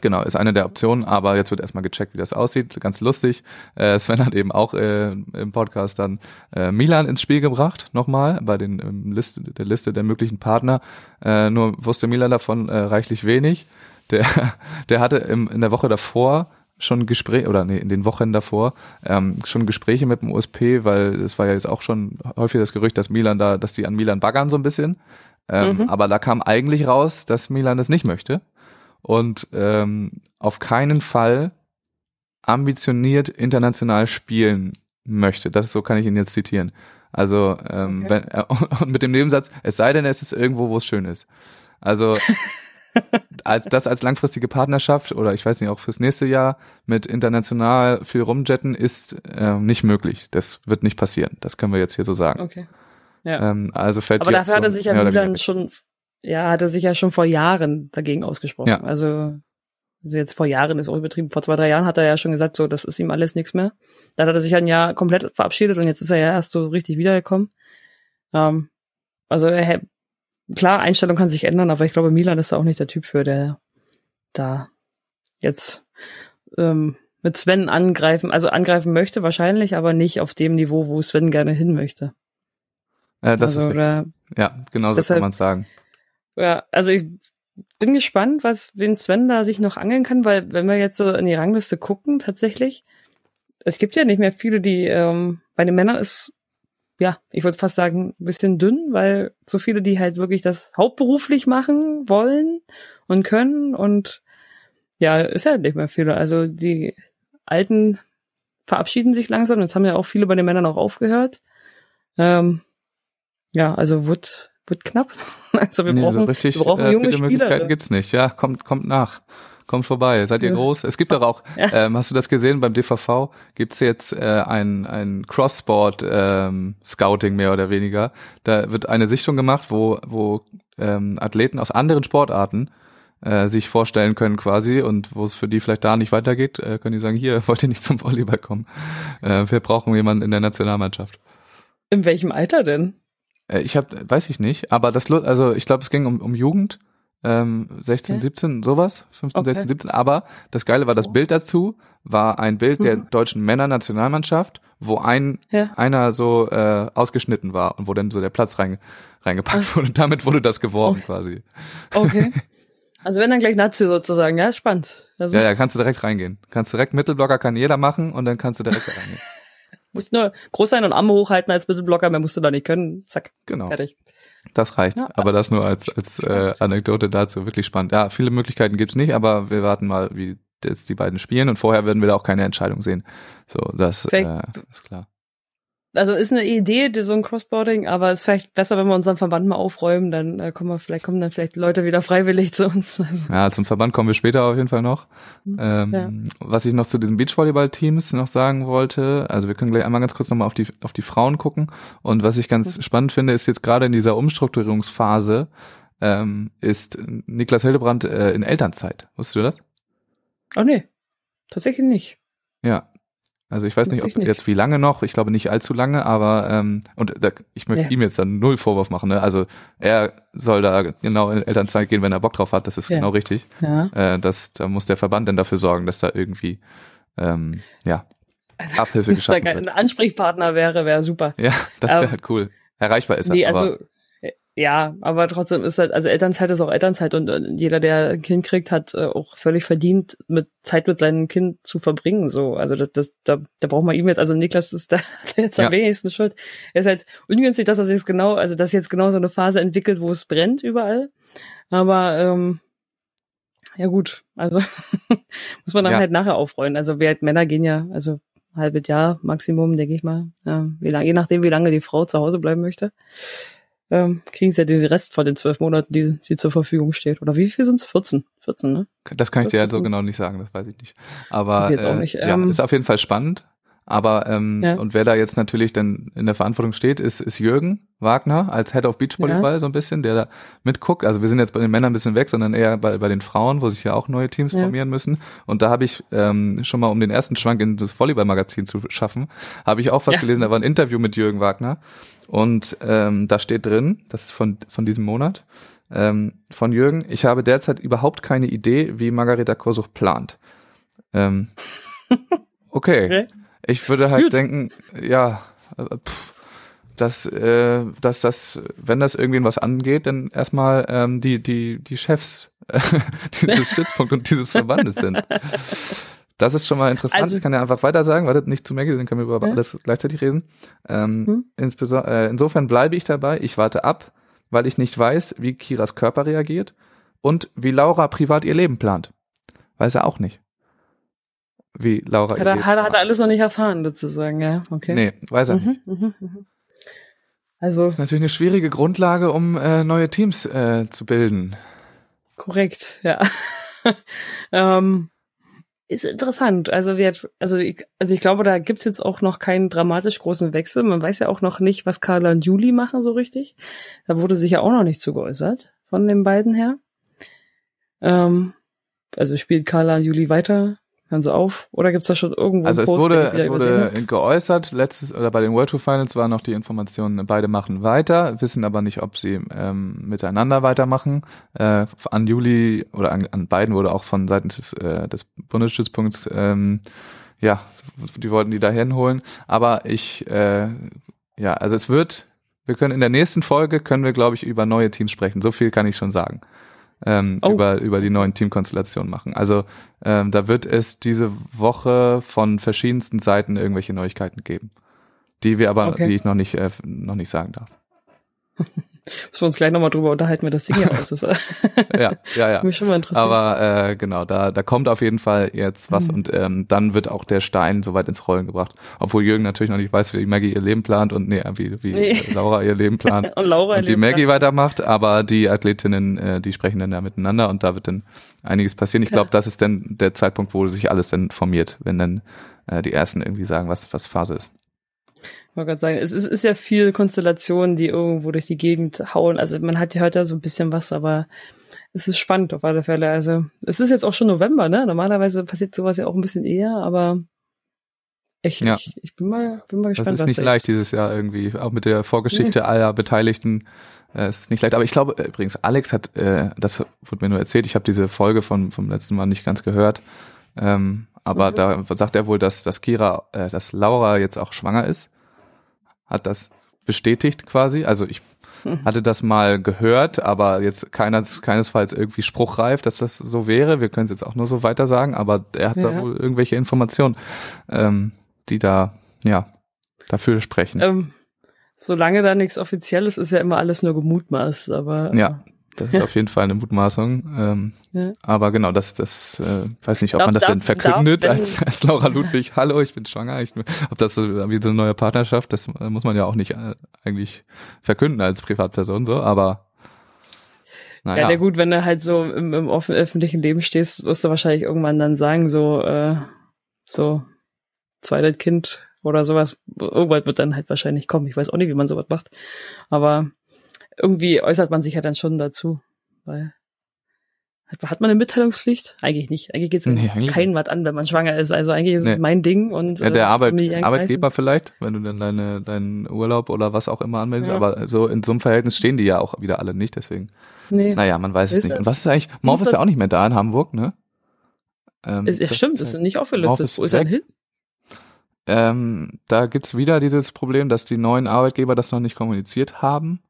Genau, ist eine der Optionen, aber jetzt wird erstmal gecheckt, wie das aussieht. Ganz lustig. Äh, Sven hat eben auch äh, im Podcast dann äh, Milan ins Spiel gebracht, nochmal, bei den ähm, Liste, der Liste der möglichen Partner. Äh, nur wusste Milan davon äh, reichlich wenig. Der, der hatte im, in der Woche davor schon Gespräche, oder nee, in den Wochen davor, ähm, schon Gespräche mit dem USP, weil es war ja jetzt auch schon häufig das Gerücht, dass Milan da, dass die an Milan baggern so ein bisschen. Ähm, Mhm. Aber da kam eigentlich raus, dass Milan das nicht möchte und ähm, auf keinen Fall ambitioniert international spielen möchte. Das so kann ich ihn jetzt zitieren. Also ähm, Okay. wenn, äh, und mit dem Nebensatz, es sei denn, es ist irgendwo, wo es schön ist. Also als das als langfristige Partnerschaft oder ich weiß nicht auch fürs nächste Jahr mit international viel rumjetten ist ähm, nicht möglich. Das wird nicht passieren. Das können wir jetzt hier so sagen. Okay. Ja. Ähm, also fällt Aber dafür hat er sich ja Milan schon, ja, hat er sich ja schon vor Jahren dagegen ausgesprochen. Ja. Also, also jetzt vor Jahren ist auch übertrieben. Vor zwei, drei Jahren hat er ja schon gesagt, so, das ist ihm alles nichts mehr. Dann hat er sich ein Jahr komplett verabschiedet und jetzt ist er ja erst so richtig wiedergekommen. Ähm, also, er, klar, Einstellung kann sich ändern, aber ich glaube, Milan ist da auch nicht der Typ für, der da jetzt ähm, mit Sven angreifen, also angreifen möchte wahrscheinlich, aber nicht auf dem Niveau, wo Sven gerne hin möchte. Äh, das also, ist richtig. Ja, genau so kann man sagen. Ja, also ich bin gespannt, was wen Sven da sich noch angeln kann, weil wenn wir jetzt so in die Rangliste gucken, tatsächlich, es gibt ja nicht mehr viele, die ähm, bei den Männern ist, ja, ich würde fast sagen, ein bisschen dünn, weil so viele, die halt wirklich das hauptberuflich machen wollen und können und ja, ist ja nicht mehr viele. Also die Alten verabschieden sich langsam, jetzt haben ja auch viele bei den Männern auch aufgehört. Ähm, ja, also wird, wird knapp. Also wir Nee, brauchen, so richtig wir brauchen äh, junge viele Möglichkeiten Spieler. gibt's nicht. Ja, kommt, kommt nach. Kommt vorbei. Seid ihr Ja. groß? Es gibt doch auch, Ja. ähm, hast du das gesehen beim DVV? Gibt's jetzt äh, ein, ein Cross-Sport ähm, Scouting mehr oder weniger. Da wird eine Sichtung gemacht, wo, wo ähm, Athleten aus anderen Sportarten äh, sich vorstellen können quasi und wo es für die vielleicht da nicht weitergeht, äh, können die sagen, hier, wollt ihr nicht zum Volleyball kommen? Äh, wir brauchen jemanden in der Nationalmannschaft. In welchem Alter denn? Äh, Ich habe, weiß ich nicht, aber das, also ich glaube, es ging um, um Jugend, ähm, 16, Ja. 17, sowas, 15, Okay. 16, 17. Aber das Geile war, das Bild dazu war ein Bild der Mhm. deutschen Männernationalmannschaft, wo ein Ja. einer so äh, ausgeschnitten war und wo dann so der Platz rein, reingepackt Ah. wurde. Und damit wurde das geworben Oh. quasi. Okay. Also wenn dann gleich Nazi sozusagen, ja, ist spannend. Also, Ja, ja, kannst du direkt reingehen. Kannst direkt Mittelblocker kann jeder machen und dann kannst du direkt reingehen. Musst nur groß sein und Arme hochhalten als Mittelblocker, mehr musst du da nicht können. Zack, Genau. fertig. Das reicht. Ja. Aber das nur als, als äh, Anekdote dazu. Wirklich spannend. Ja, viele Möglichkeiten gibt's nicht, aber wir warten mal, wie das die beiden spielen und vorher werden wir da auch keine Entscheidung sehen. So, das äh, ist klar. Also ist eine Idee, so ein Crossboarding, aber ist vielleicht besser, wenn wir unseren Verband mal aufräumen, dann äh, kommen wir vielleicht, kommen dann vielleicht Leute wieder freiwillig zu uns. Also, Ja, zum Verband kommen wir später auf jeden Fall noch. Ähm, Ja. Was ich noch zu diesen Beachvolleyball-Teams noch sagen wollte, also wir können gleich einmal ganz kurz nochmal auf die, auf die Frauen gucken. Und was ich ganz spannend finde, ist jetzt gerade in dieser Umstrukturierungsphase, ähm, ist Niklas Hildebrand äh, in Elternzeit. Wusstest du das? oh nee, tatsächlich nicht. Ja. Also ich weiß nicht, ob ich nicht. jetzt wie lange noch, ich glaube nicht allzu lange, aber ähm, und da, ich möchte Ja. ihm jetzt dann null Vorwurf machen. Ne? Also er soll da genau in Elternzeit gehen, wenn er Bock drauf hat, das ist Ja. genau richtig. Ja. Äh, das, da muss der Verband dann dafür sorgen, dass da irgendwie ähm, ja, Also, Abhilfe wenn es da geschaffen ein wird. Ansprechpartner wäre, wäre super. Ja, das wäre Ähm, halt cool. Erreichbar ist er, Nee, aber also ja, aber trotzdem ist halt, also Elternzeit ist auch Elternzeit und äh, jeder, der ein Kind kriegt, hat äh, auch völlig verdient, mit Zeit mit seinem Kind zu verbringen. So, also das, das da, da braucht man ihm jetzt, also Niklas ist da jetzt am Ja. wenigsten schuld. Er ist halt ungünstig, dass er sich genau, also dass jetzt genau so eine Phase entwickelt, wo es brennt überall. Aber ähm, ja gut, also muss man dann Ja. halt nachher aufräumen. Also wir halt Männer gehen ja, also halbes Jahr Maximum, denke ich mal. Ja, wie lange, je nachdem, wie lange die Frau zu Hause bleiben möchte, ähm, kriegen sie ja den Rest von den zwölf Monaten, die sie zur Verfügung steht. Oder wie viel sind es? 14. 14, ne? das kann ich dir halt so genau nicht sagen, das weiß ich nicht. Aber ich äh, nicht. ja, Ähm, ist auf jeden Fall spannend. Aber ähm, Ja. und wer da jetzt natürlich dann in der Verantwortung steht, ist, ist Jürgen Wagner als Head of Beachvolleyball so ein bisschen, der da mitguckt. Also wir sind jetzt bei den Männern ein bisschen weg, sondern eher bei, bei den Frauen, wo sich ja auch neue Teams Ja. formieren müssen. Und da habe ich ähm, schon mal, um den ersten Schwank in das Volleyball-Magazin zu schaffen, habe ich auch was Ja. gelesen. Da war ein Interview mit Jürgen Wagner und ähm, da steht drin, das ist von von diesem Monat. Ähm, von Jürgen, ich habe derzeit überhaupt keine Idee, wie Margareta Korsuch plant. Ähm, okay. Okay. Ich würde halt Gut. denken, ja, äh, pff, dass, äh, dass das, wenn das irgendwen was angeht, dann erstmal ähm, die, die, die Chefs äh, dieses Stützpunkt und dieses Verbandes sind. Das ist schon mal interessant. Also- ich kann ja einfach weiter sagen, wartet nicht zu Maggie, dann können wir über Ja. alles gleichzeitig reden. Ähm, Hm. insbeso- äh, insofern bleibe ich dabei, ich warte ab, weil ich nicht weiß, wie Kiras Körper reagiert und wie Laura privat ihr Leben plant. Weiß er auch nicht. Wie Laura Hat er, hat, er- hat er alles noch nicht erfahren, sozusagen, ja. Okay. Nee, weiß er nicht. Mhm, mhm, mhm. Also Das ist natürlich eine schwierige Grundlage, um äh, neue Teams äh, zu bilden. korrekt, ja. ähm, ist interessant. Also wir, also ich, also ich glaube, da gibt's jetzt auch noch keinen dramatisch großen Wechsel. Man weiß ja auch noch nicht, was Carla und Juli machen so richtig. Da wurde sich ja auch noch nicht zu geäußert von den beiden her. Ähm, also spielt Carla und Juli weiter? Hören sie auf? Oder gibt's da schon irgendwo? Also es Post, wurde, es wurde geäußert, letztes oder bei den World Tour Finals war noch die Information, beide machen weiter, wissen aber nicht, ob sie ähm, miteinander weitermachen. Äh, an Juli oder an, an beiden wurde auch von Seiten des, äh, des Bundesstützpunkts ähm, ja, die wollten die da hinholen. Aber ich, äh, ja, also es wird, wir können in der nächsten Folge können wir, glaube ich, über neue Teams sprechen. So viel kann ich schon sagen. Ähm, Oh. über, über die neuen Teamkonstellationen machen. Also ähm, da wird es diese Woche von verschiedensten Seiten irgendwelche Neuigkeiten geben, die wir aber, Okay. die ich noch nicht, äh, noch nicht sagen darf. Müssen wir uns gleich nochmal drüber unterhalten, wie das Ding hier aus ist. Ja, ja, ja. Mich schon mal interessiert. Aber äh, genau, da, da kommt auf jeden Fall jetzt was Mhm. und ähm, dann wird auch der Stein soweit ins Rollen gebracht. Obwohl Jürgen natürlich noch nicht weiß, wie Maggie ihr Leben plant und nee, wie, wie Nee. Laura ihr Leben plant. und Laura und wie Maggie da. weitermacht, aber die Athletinnen, äh, die sprechen dann ja miteinander und da wird dann einiges passieren. Ich glaube, das ist dann der Zeitpunkt, wo sich alles dann formiert, wenn dann äh, die ersten irgendwie sagen, was, was Phase ist. Wollte gerade sagen, es ist, ist ja viel Konstellationen, die irgendwo durch die Gegend hauen. Also man hat ja heute so ein bisschen was, aber es ist spannend auf alle Fälle. Also es ist jetzt auch schon November, ne? Normalerweise passiert sowas ja auch ein bisschen eher, aber ich, Ja. ich, ich bin mal, bin mal Das gespannt. ist nicht was leicht jetzt- dieses Jahr irgendwie, auch mit der Vorgeschichte aller Beteiligten. Äh, es ist nicht leicht. Aber ich glaube, äh, übrigens, Alex hat, äh, das wurde mir nur erzählt, ich habe diese Folge von, vom letzten Mal nicht ganz gehört. Ähm, aber Mhm. da sagt er wohl, dass, dass Kira, äh, dass Laura jetzt auch schwanger ist. Hat das. bestätigt quasi. Also ich Mhm. hatte das mal gehört, aber jetzt keines, keinesfalls irgendwie spruchreif, dass das so wäre. Wir können es jetzt auch nur so weiter sagen, aber er hat da Ja. wohl irgendwelche Informationen, ähm, die da, ja, dafür sprechen. Ähm, solange da nichts Offizielles ist, ja immer alles nur gemutmaßt, aber Ja. Das ist auf jeden Fall eine Mutmaßung. Ähm, Ja. Aber genau, das, das äh, weiß nicht, ob Darf- man das darf- denn verkündet darf, als, als Laura Ludwig, hallo, ich bin schwanger. Ich, ob das so, wie so eine neue Partnerschaft, das äh, muss man ja auch nicht äh, eigentlich verkünden als Privatperson so, aber Ja, naja. der gut, wenn du halt so im, im offen, öffentlichen Leben stehst, wirst du wahrscheinlich irgendwann dann sagen, so, äh, so, zweites Kind oder sowas. Irgendwann wird dann halt wahrscheinlich kommen. Ich weiß auch nicht, wie man sowas macht. Aber irgendwie äußert man sich ja dann schon dazu. Weil, hat, hat man eine Mitteilungspflicht? Eigentlich nicht. Eigentlich geht's Nee, eigentlich keinen was an, wenn man schwanger ist. Also eigentlich ist Nee. es mein Ding und Ja, der äh, Arbeit, Arbeitgeber vielleicht, wenn du dann deine, deinen Urlaub oder was auch immer anmeldest, Ja. aber so in so einem Verhältnis stehen die ja auch wieder alle nicht, deswegen. Nee. Naja, man weiß es Ist nicht. Und was ist eigentlich, Morph ist ja auch nicht mehr da in Hamburg, ne? Ähm, Ist, ja, das stimmt, ist ist halt- nicht aufgelistet. ist Wo ist er hin? Ähm, da gibt's wieder dieses Problem, dass die neuen Arbeitgeber das noch nicht kommuniziert haben.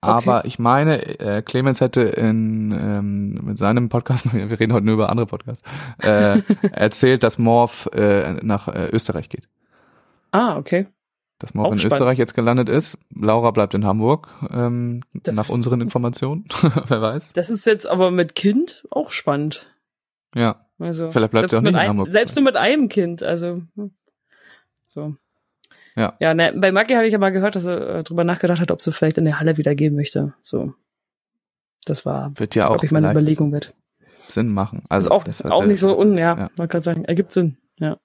Aber ich meine, äh, Clemens hätte in ähm, mit seinem Podcast, wir reden heute nur über andere Podcasts, äh, erzählt, dass Morph äh, nach äh, Österreich geht. Ah, okay. Dass Morph Auch in spannend. Österreich jetzt gelandet ist. Laura bleibt in Hamburg, ähm, Da- nach unseren Informationen. Wer weiß. Das ist jetzt aber mit Kind auch spannend. Ja. Also Vielleicht bleibt sie auch nicht in Hamburg. Selbst nur mit einem Kind, also hm. so. Ja. Ja, ne, bei Maggie habe ich aber gehört, dass er äh, drüber nachgedacht hat, ob sie vielleicht in der Halle wieder gehen möchte. So. Das war, Wird ja auch ich, meine Überlegung wird. Sinn machen. Also auch, das auch nicht so un, ja, ja. man kann sagen, ergibt Sinn. Ja.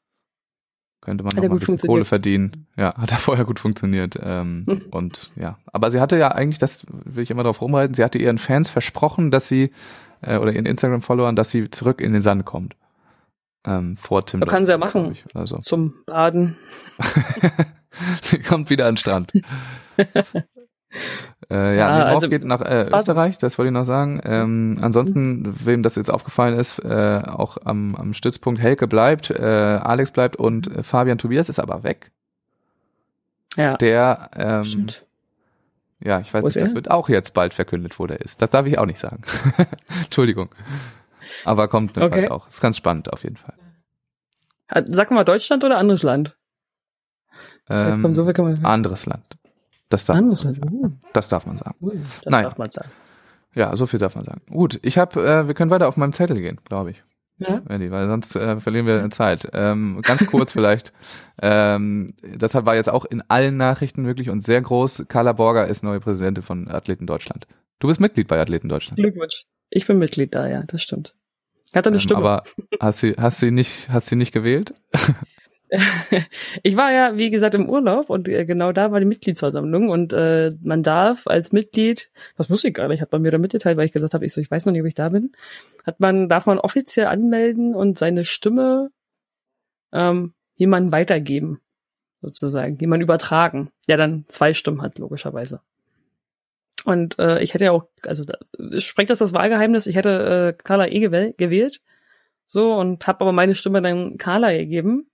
könnte man Hat noch ja mal ein gut bisschen. Kohle verdienen. Ja, hat er vorher gut funktioniert. Ähm, Hm. und ja, aber sie hatte ja eigentlich, das will ich immer darauf rumreiten, sie hatte ihren Fans versprochen, dass sie äh, oder ihren Instagram-Followern, dass sie zurück in den Sand kommt. Ähm, vor Tim. Da kann sie ja machen. Ich, also. Zum Baden. sie kommt wieder an den Strand. Äh, ja, Ja, also- geht nach äh, Österreich, das wollte ich noch sagen. Ähm, ansonsten, wem das jetzt aufgefallen ist, äh, auch am, am Stützpunkt Helke bleibt, äh, Alex bleibt und äh, Fabian Tobias ist aber weg. Ja. Der, ähm, Stimmt. ja, ich weiß Wo nicht, das wird auch jetzt bald verkündet, wo der ist. Das darf ich auch nicht sagen. Entschuldigung. Aber kommt Okay. bald auch. Ist ganz spannend auf jeden Fall. Hat- Sag mal Deutschland oder anderes Land? Jetzt Ähm, kommt so viel kann man. anderes Land. Das darf, anderes Land. Uh, das darf man sagen. uh, das Nein. darf man sagen. Ja, so viel darf man sagen. Gut, ich habe, äh, wir können weiter auf meinem Zettel gehen, glaube ich. Ja. Eddie, weil sonst äh, verlieren wir Zeit. Ähm, ganz kurz vielleicht. Ähm, deshalb war jetzt auch in allen Nachrichten wirklich und sehr groß. Carla Borger ist neue Präsidentin von Athleten Deutschland. Du bist Mitglied bei Athleten Deutschland. Glückwunsch. Ich bin Mitglied da, ja, das stimmt. Hat eine Ähm, Stimme. aber hast sie, hast sie nicht, hast sie nicht gewählt? ich war ja, wie gesagt, im Urlaub und äh, genau da war die Mitgliedsversammlung und äh, man darf als Mitglied, das wusste ich gar nicht, hat man mir da mitgeteilt, weil ich gesagt habe, ich so, ich weiß noch nicht, ob ich da bin, hat man, darf man offiziell anmelden und seine Stimme ähm, jemandem weitergeben, sozusagen, jemand übertragen, der dann zwei Stimmen hat, logischerweise. Und äh, ich hätte ja auch, also da, sprengt das das Wahlgeheimnis, ich hätte äh, Carla E gewähl gewählt, so und habe aber meine Stimme dann Carla gegeben.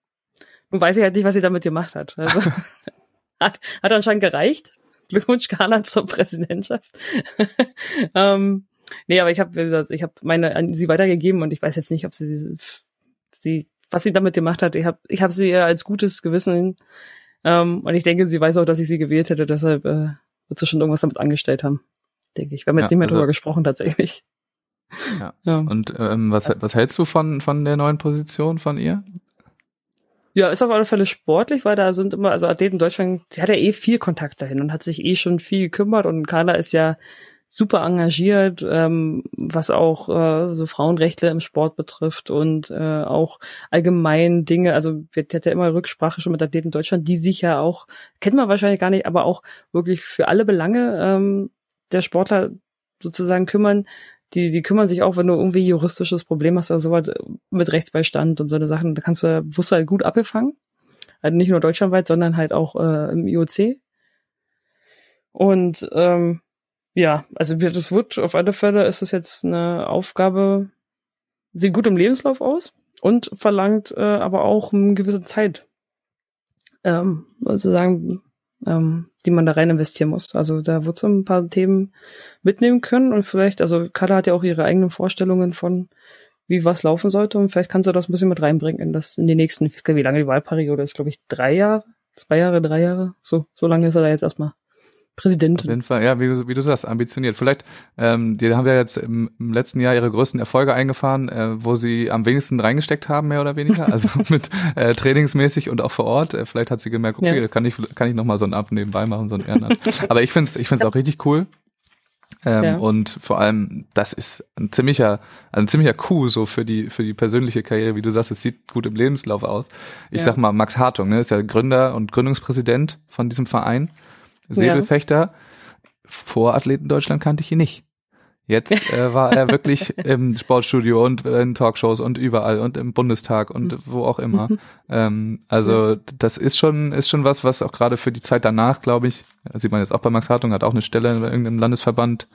Nun weiß ich halt nicht, was sie damit gemacht hat. Also, hat, hat anscheinend gereicht. Glückwunsch, Carla, zur Präsidentschaft. ähm, nee, aber ich habe, wie gesagt, ich habe meine an sie weitergegeben und ich weiß jetzt nicht, ob sie sie, sie was sie damit gemacht hat. Ich habe ich hab sie ihr als gutes Gewissen ähm, und ich denke, sie weiß auch, dass ich sie gewählt hätte. Deshalb äh, wird sie schon irgendwas damit angestellt haben. Denke ich. Wir haben jetzt Ja, nicht mehr also- drüber gesprochen, tatsächlich. Ja. Ja. Und ähm, was, was hältst du von, von der neuen Position von ihr? Ja, ist auf alle Fälle sportlich, weil da sind immer, also Athleten Deutschland, sie hat ja eh viel Kontakt dahin und hat sich eh schon viel gekümmert und Carla ist ja super engagiert, ähm, was auch äh, so Frauenrechte im Sport betrifft und äh, auch allgemein Dinge, also wir hat ja immer Rücksprache schon mit Athleten Deutschland, die sich ja auch, kennt man wahrscheinlich gar nicht, aber auch wirklich für alle Belange ähm, der Sportler sozusagen kümmern, die, die kümmern sich auch, wenn du irgendwie juristisches Problem hast oder sowas mit Rechtsbeistand und so eine Sachen, da kannst du, wirst du halt gut abgefangen. Also nicht nur deutschlandweit, sondern halt auch äh, im IOC. Und ähm, ja, also das wird auf alle Fälle ist es jetzt eine Aufgabe, sieht gut im Lebenslauf aus und verlangt äh, aber auch eine gewisse Zeit. Ähm, also sagen, ähm, die man da rein investieren muss. Also da wird so ein paar Themen mitnehmen können und vielleicht, also Kada hat ja auch ihre eigenen Vorstellungen von, wie was laufen sollte und vielleicht kannst du das ein bisschen mit reinbringen in das, in die nächsten, ich weiß gar nicht, wie lange die Wahlperiode ist, glaube ich, drei Jahre, zwei Jahre, drei Jahre, so, so lange ist er da jetzt erstmal. Präsidentin. Auf jeden Fall, ja, wie du, wie du sagst, ambitioniert. Vielleicht, ähm, die haben ja jetzt im, im letzten Jahr ihre größten Erfolge eingefahren, äh, wo sie am wenigsten reingesteckt haben, mehr oder weniger. Also mit äh, trainingsmäßig und auch vor Ort. Äh, vielleicht hat sie gemerkt, okay, ja. kann ich, kann ich nochmal so ein Ab nebenbei machen, so ein Ehrenamt. Aber ich find's, ich find's auch richtig cool. Ähm, ja. Und vor allem, das ist ein ziemlicher, ein ziemlicher Coup so für die, für die persönliche Karriere, wie du sagst, es sieht gut im Lebenslauf aus. Ich ja. sag mal, Max Hartung, ne, ist ja Gründer und Gründungspräsident von diesem Verein. Säbelfechter. Ja. Vor Athleten Deutschland kannte ich ihn nicht. Jetzt äh, war er wirklich im Sportstudio und in Talkshows und überall und im Bundestag und wo auch immer. ähm, also das ist schon ist schon was, was auch gerade für die Zeit danach, glaube ich, sieht man jetzt auch bei Max Hartung, hat auch eine Stelle in irgendeinem Landesverband,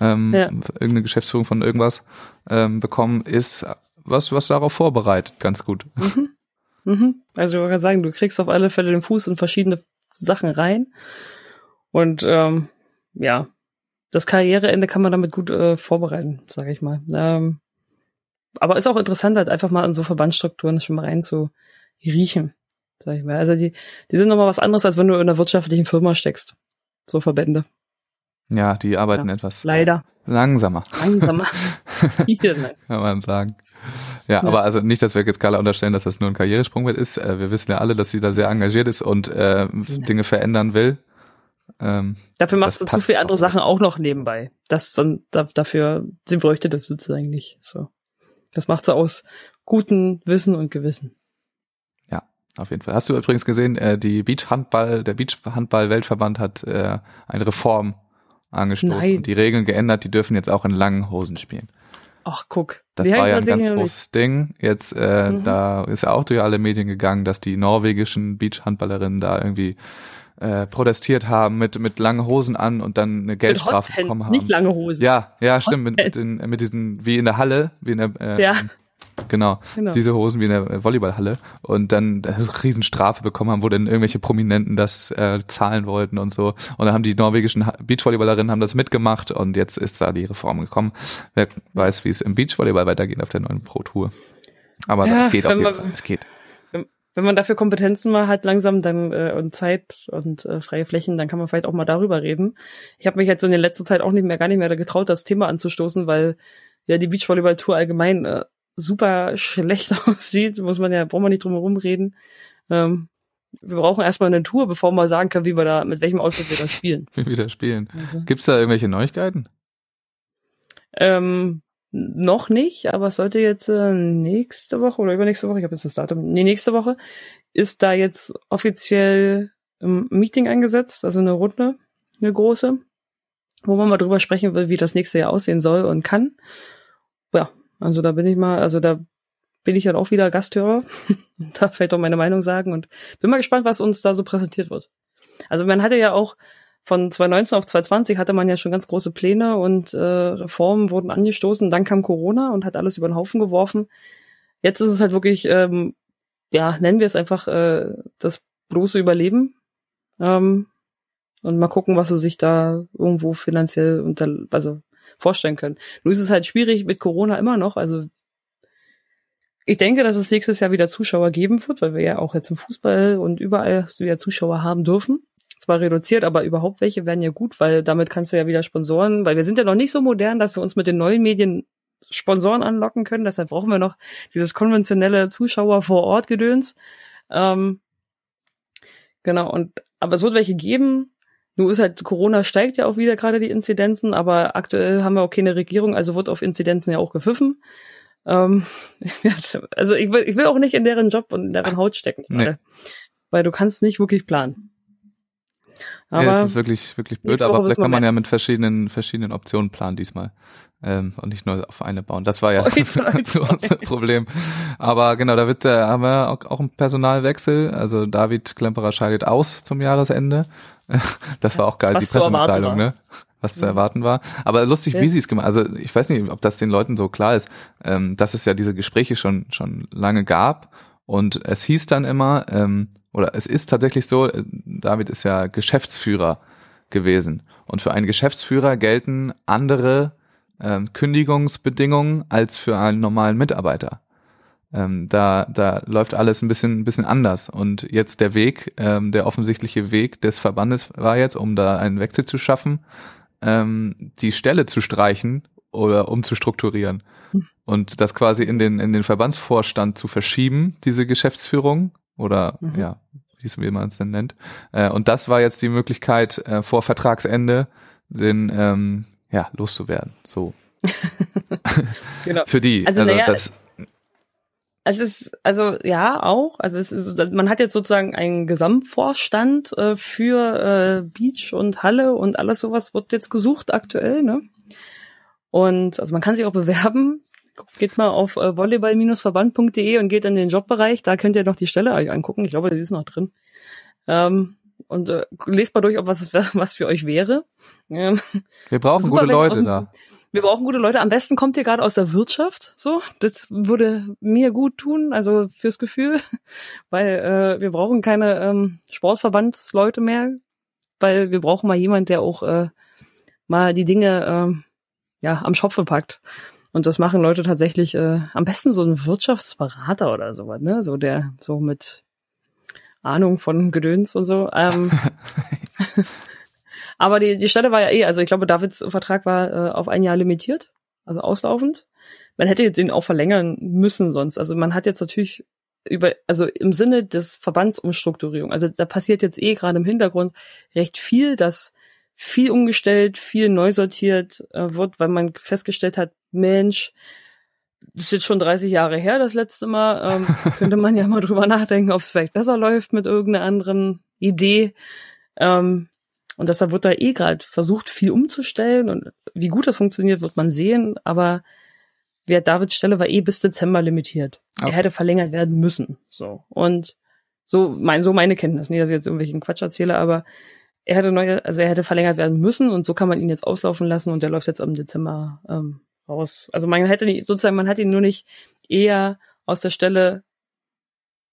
ähm, ja. irgendeine Geschäftsführung von irgendwas ähm, bekommen, ist was was darauf vorbereitet, ganz gut. Mhm. Mhm. Also ich kann sagen, du kriegst auf alle Fälle den Fuß in verschiedene Sachen rein und ähm, ja, das Karriereende kann man damit gut äh, vorbereiten, sage ich mal. Ähm, aber ist auch interessant, halt einfach mal in so Verbandsstrukturen schon mal rein zu riechen, sag ich mal. Also die, die sind nochmal was anderes, als wenn du in einer wirtschaftlichen Firma steckst. So Verbände. Ja, die arbeiten ja, etwas. Leider. Langsamer. Langsamer. Kann man sagen. Ja, ja, aber also nicht, dass wir jetzt Carla unterstellen, dass das nur ein Karrieresprung ist. Äh, wir wissen ja alle, dass sie da sehr engagiert ist und äh, Dinge verändern will. Ähm, dafür machst du zu viele andere Sachen auch noch nebenbei. Das dann, da, dafür, sie bräuchte das sozusagen nicht. So. Das macht sie aus gutem Wissen und Gewissen. Ja, auf jeden Fall. Hast du übrigens gesehen, äh, die Beachhandball, der Beachhandball-Weltverband hat äh, eine Reform angestoßen Nein. und die Regeln geändert, die dürfen jetzt auch in langen Hosen spielen. Ach, guck. Das war ja ein ganz großes Ding. Jetzt, äh, mhm. da ist ja auch durch alle Medien gegangen, dass die norwegischen Beachhandballerinnen da irgendwie äh, protestiert haben mit mit langen Hosen an und dann eine Geldstrafe bekommen haben. Nicht lange Hosen. Ja, ja, stimmt. Mit, mit, den, mit diesen wie in der Halle, wie in der äh, ja. Genau, genau, diese Hosen wie in der Volleyballhalle und dann eine Riesenstrafe bekommen haben, wo dann irgendwelche Prominenten das äh, zahlen wollten und so. Und dann haben die norwegischen Beachvolleyballerinnen haben das mitgemacht und jetzt ist da die Reform gekommen. Wer weiß, wie es im Beachvolleyball weitergeht auf der neuen Pro Tour. Aber ja, es geht auf jeden Fall. Es geht wenn man dafür Kompetenzen mal hat langsam dann äh, und Zeit und äh, freie Flächen, dann kann man vielleicht auch mal darüber reden. Ich habe mich jetzt in der letzten Zeit auch nicht mehr gar nicht mehr getraut, das Thema anzustoßen, weil ja die Beachvolleyball-Tour allgemein äh, super schlecht aussieht, muss man ja, braucht man nicht drum herum reden. Ähm, wir brauchen erstmal eine Tour, bevor man sagen kann, wie wir da, mit welchem Outfit wir da spielen. wie wir da spielen. Also. Gibt's da irgendwelche Neuigkeiten? Ähm, noch nicht, aber es sollte jetzt äh, nächste Woche oder übernächste Woche, ich habe jetzt das Datum, nee, nächste Woche, ist da jetzt offiziell ein Meeting eingesetzt, also eine Runde, eine große, wo man mal drüber sprechen will, wie das nächste Jahr aussehen soll und kann. Ja, also da bin ich mal, also da bin ich dann auch wieder Gasthörer. da fällt auch meine Meinung sagen und bin mal gespannt, was uns da so präsentiert wird. Also man hatte ja auch von 2019 auf 2020 hatte man ja schon ganz große Pläne und äh, Reformen wurden angestoßen. Dann kam Corona und hat alles über den Haufen geworfen. Jetzt ist es halt wirklich, ähm, ja, nennen wir es einfach äh, das bloße Überleben. Ähm, und mal gucken, was sie sich da irgendwo finanziell unter, also vorstellen können. Nur ist es halt schwierig mit Corona immer noch. Also ich denke, dass es nächstes Jahr wieder Zuschauer geben wird, weil wir ja auch jetzt im Fußball und überall wieder Zuschauer haben dürfen zwar reduziert, aber überhaupt welche werden ja gut, weil damit kannst du ja wieder Sponsoren, weil wir sind ja noch nicht so modern, dass wir uns mit den neuen Medien Sponsoren anlocken können. Deshalb brauchen wir noch dieses konventionelle Zuschauer vor Ort Gedöns. Ähm, genau, und aber es wird welche geben. Nur ist halt, Corona steigt ja auch wieder gerade die Inzidenzen, aber aktuell haben wir auch keine Regierung, also wird auf Inzidenzen ja auch gepfiffen. Ähm, also ich will, ich will auch nicht in deren Job und in deren Haut stecken, nee. weil du kannst nicht wirklich planen. Aber ja, das ist wirklich, wirklich blöd, aber vielleicht kann man ja mit verschiedenen, verschiedenen Optionen planen diesmal. Ähm, und nicht nur auf eine bauen. Das war ja das große Problem. Aber genau, da wird, äh, haben wir auch, auch einen Personalwechsel. Also David Klemperer scheidet aus zum Jahresende. Das war auch geil, Was die Pressemitteilung, ne? Was zu erwarten war. Aber lustig, ja. wie sie es gemacht Also ich weiß nicht, ob das den Leuten so klar ist, ähm, dass es ja diese Gespräche schon, schon lange gab Und es hieß dann immer, ähm, oder es ist tatsächlich so, äh, David ist ja Geschäftsführer gewesen. Und für einen Geschäftsführer gelten andere ähm, Kündigungsbedingungen als für einen normalen Mitarbeiter. Ähm, da, da läuft alles ein bisschen, ein bisschen anders. Und jetzt der Weg, ähm, der offensichtliche Weg des Verbandes war jetzt, um da einen Wechsel zu schaffen, ähm, die Stelle zu streichen oder umzustrukturieren. Hm. Und das quasi in den, in den Verbandsvorstand zu verschieben, diese Geschäftsführung oder mhm. ja, wie man es denn nennt. Äh, und das war jetzt die Möglichkeit, äh, vor Vertragsende den ähm, ja, loszuwerden. So. genau. Für die. Also, also naja, das, also es ist, also ja, auch. Also es ist, man hat jetzt sozusagen einen Gesamtvorstand äh, für äh, Beach und Halle und alles sowas wird jetzt gesucht aktuell, ne? Und also man kann sich auch bewerben. Geht mal auf äh, volleyball-verband.de und geht in den Jobbereich. Da könnt ihr noch die Stelle euch angucken. Ich glaube, die ist noch drin. Ähm, und äh, lest mal durch, ob was, was für euch wäre. Ähm, Wir brauchen gute Leute da. Wir brauchen gute Leute. Am besten kommt ihr gerade aus der Wirtschaft. So, das würde mir gut tun, also fürs Gefühl, weil äh, wir brauchen keine ähm, Sportverbandsleute mehr, weil wir brauchen mal jemand, der auch äh, mal die Dinge äh, ja am Schopfe packt. Und das machen Leute tatsächlich äh, am besten so ein Wirtschaftsberater oder sowas, ne? So der so mit Ahnung von Gedöns und so. Ähm, Aber die, die Stelle war ja eh, also ich glaube, Davids Vertrag war äh, auf ein Jahr limitiert, also auslaufend. Man hätte jetzt ihn auch verlängern müssen sonst. Also man hat jetzt natürlich über, also im Sinne des Verbandsumstrukturierung, also da passiert jetzt eh gerade im Hintergrund recht viel, dass viel umgestellt, viel neu sortiert äh, wird, weil man festgestellt hat, Mensch, das ist jetzt schon 30 Jahre her, das letzte Mal, ähm, könnte man ja mal drüber nachdenken, ob es vielleicht besser läuft mit irgendeiner anderen Idee. Ähm, und deshalb wird da eh gerade versucht, viel umzustellen. Und wie gut das funktioniert, wird man sehen. Aber wer Davids Stelle war eh bis Dezember limitiert. Okay. Er hätte verlängert werden müssen. So. Und so mein, so meine Kenntnis. Nicht, dass ich jetzt irgendwelchen Quatsch erzähle, aber er hätte neue, also er hätte verlängert werden müssen und so kann man ihn jetzt auslaufen lassen und der läuft jetzt am Dezember ähm, raus. Also man hätte nicht, sozusagen, man hat ihn nur nicht eher aus der Stelle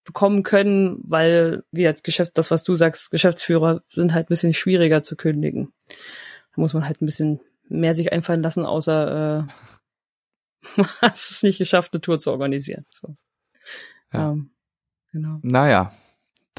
bekommen können, weil wie das Geschäft, das was du sagst, Geschäftsführer sind halt ein bisschen schwieriger zu kündigen. Da muss man halt ein bisschen mehr sich einfallen lassen, außer äh, hast es nicht geschafft, eine Tour zu organisieren. So. Ja. Ähm, genau. Naja,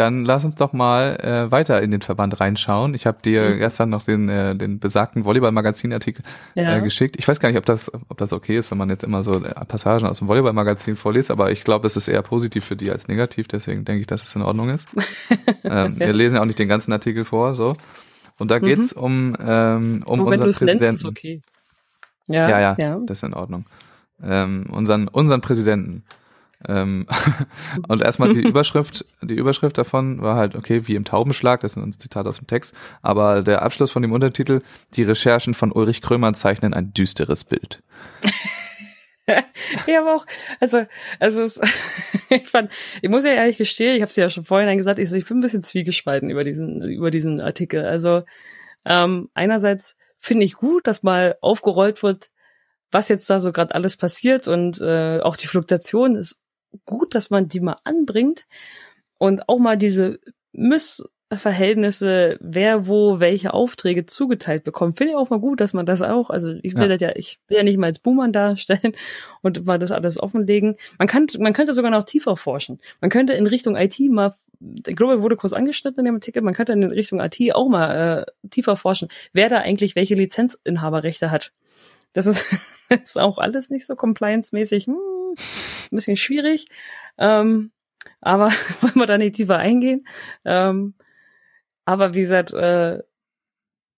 dann lass uns doch mal äh, weiter in den Verband reinschauen. Ich habe dir mhm. gestern noch den, äh, den besagten Volleyball-Magazin-Artikel ja. äh, geschickt. Ich weiß gar nicht, ob das, ob das okay ist, wenn man jetzt immer so äh, Passagen aus dem Volleyball-Magazin vorliest, aber ich glaube, es ist eher positiv für die als negativ, deswegen denke ich, dass es in Ordnung ist. ähm. Wir lesen ja auch nicht den ganzen Artikel vor, so. Und da geht's mhm. um, ähm, um unseren Präsidenten. Nennst, ist okay. Ja, ja, ja, ja, das ist in Ordnung. Ähm, unseren, unseren Präsidenten. Ähm, und erstmal die Überschrift, die Überschrift davon war halt, okay, wie im Taubenschlag, das ist ein Zitat aus dem Text, aber der Abschluss von dem Untertitel, die Recherchen von Ulrich Krömer zeichnen ein düsteres Bild. ja, aber auch, also, also es, ich fand, ich muss ja ehrlich gestehen, ich habe es ja schon vorhin gesagt, ich, so, ich bin ein bisschen zwiegespalten über diesen, über diesen Artikel. Also ähm, einerseits finde ich gut, dass mal aufgerollt wird, was jetzt da so gerade alles passiert und äh, auch die Fluktuation ist gut, dass man die mal anbringt und auch mal diese Missverhältnisse, wer wo welche Aufträge zugeteilt bekommt, finde ich auch mal gut, dass man das auch, also ich will ja. das ja, ich will ja nicht mal als Buhmann darstellen und mal das alles offenlegen. Man kann, man könnte sogar noch tiefer forschen. Man könnte in Richtung IT mal, ich glaube, wurde kurz angeschnitten in dem Artikel, man könnte in Richtung IT auch mal äh, tiefer forschen, wer da eigentlich welche Lizenzinhaberrechte hat. Das ist, ist auch alles nicht so compliance-mäßig. Hm, ein bisschen schwierig. Ähm, aber wollen wir da nicht tiefer eingehen. Ähm, aber wie gesagt, äh,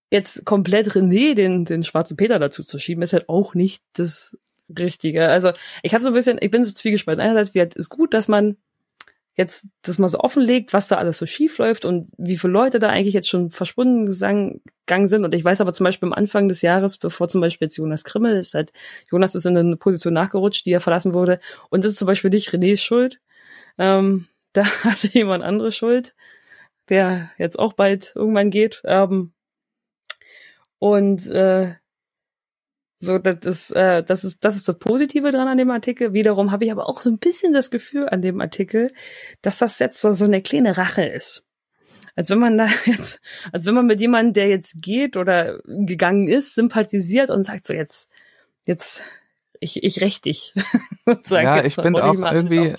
jetzt komplett René den, den schwarzen Peter dazu zu schieben, ist halt auch nicht das Richtige. Also ich habe so ein bisschen, ich bin so zwiegespalten. Einerseits wie halt, ist gut, dass man jetzt das mal so offenlegt, was da alles so schief läuft und wie viele Leute da eigentlich jetzt schon verschwunden gegangen sind. Und ich weiß aber zum Beispiel am Anfang des Jahres, bevor zum Beispiel jetzt Jonas Krimmel ist, halt, Jonas ist in eine Position nachgerutscht, die er verlassen wurde. Und das ist zum Beispiel nicht Renés Schuld. Ähm, da hatte jemand andere Schuld, der jetzt auch bald irgendwann geht. Ähm, und äh, So, das ist, äh, das ist, das ist das Positive dran an dem Artikel. Wiederum habe ich aber auch so ein bisschen das Gefühl an dem Artikel, dass das jetzt so, so eine kleine Rache ist. Als wenn man da jetzt, als wenn man mit jemandem, der jetzt geht oder gegangen ist, sympathisiert und sagt so jetzt, jetzt, ich, ich räch dich. ja, ich finde auch irgendwie,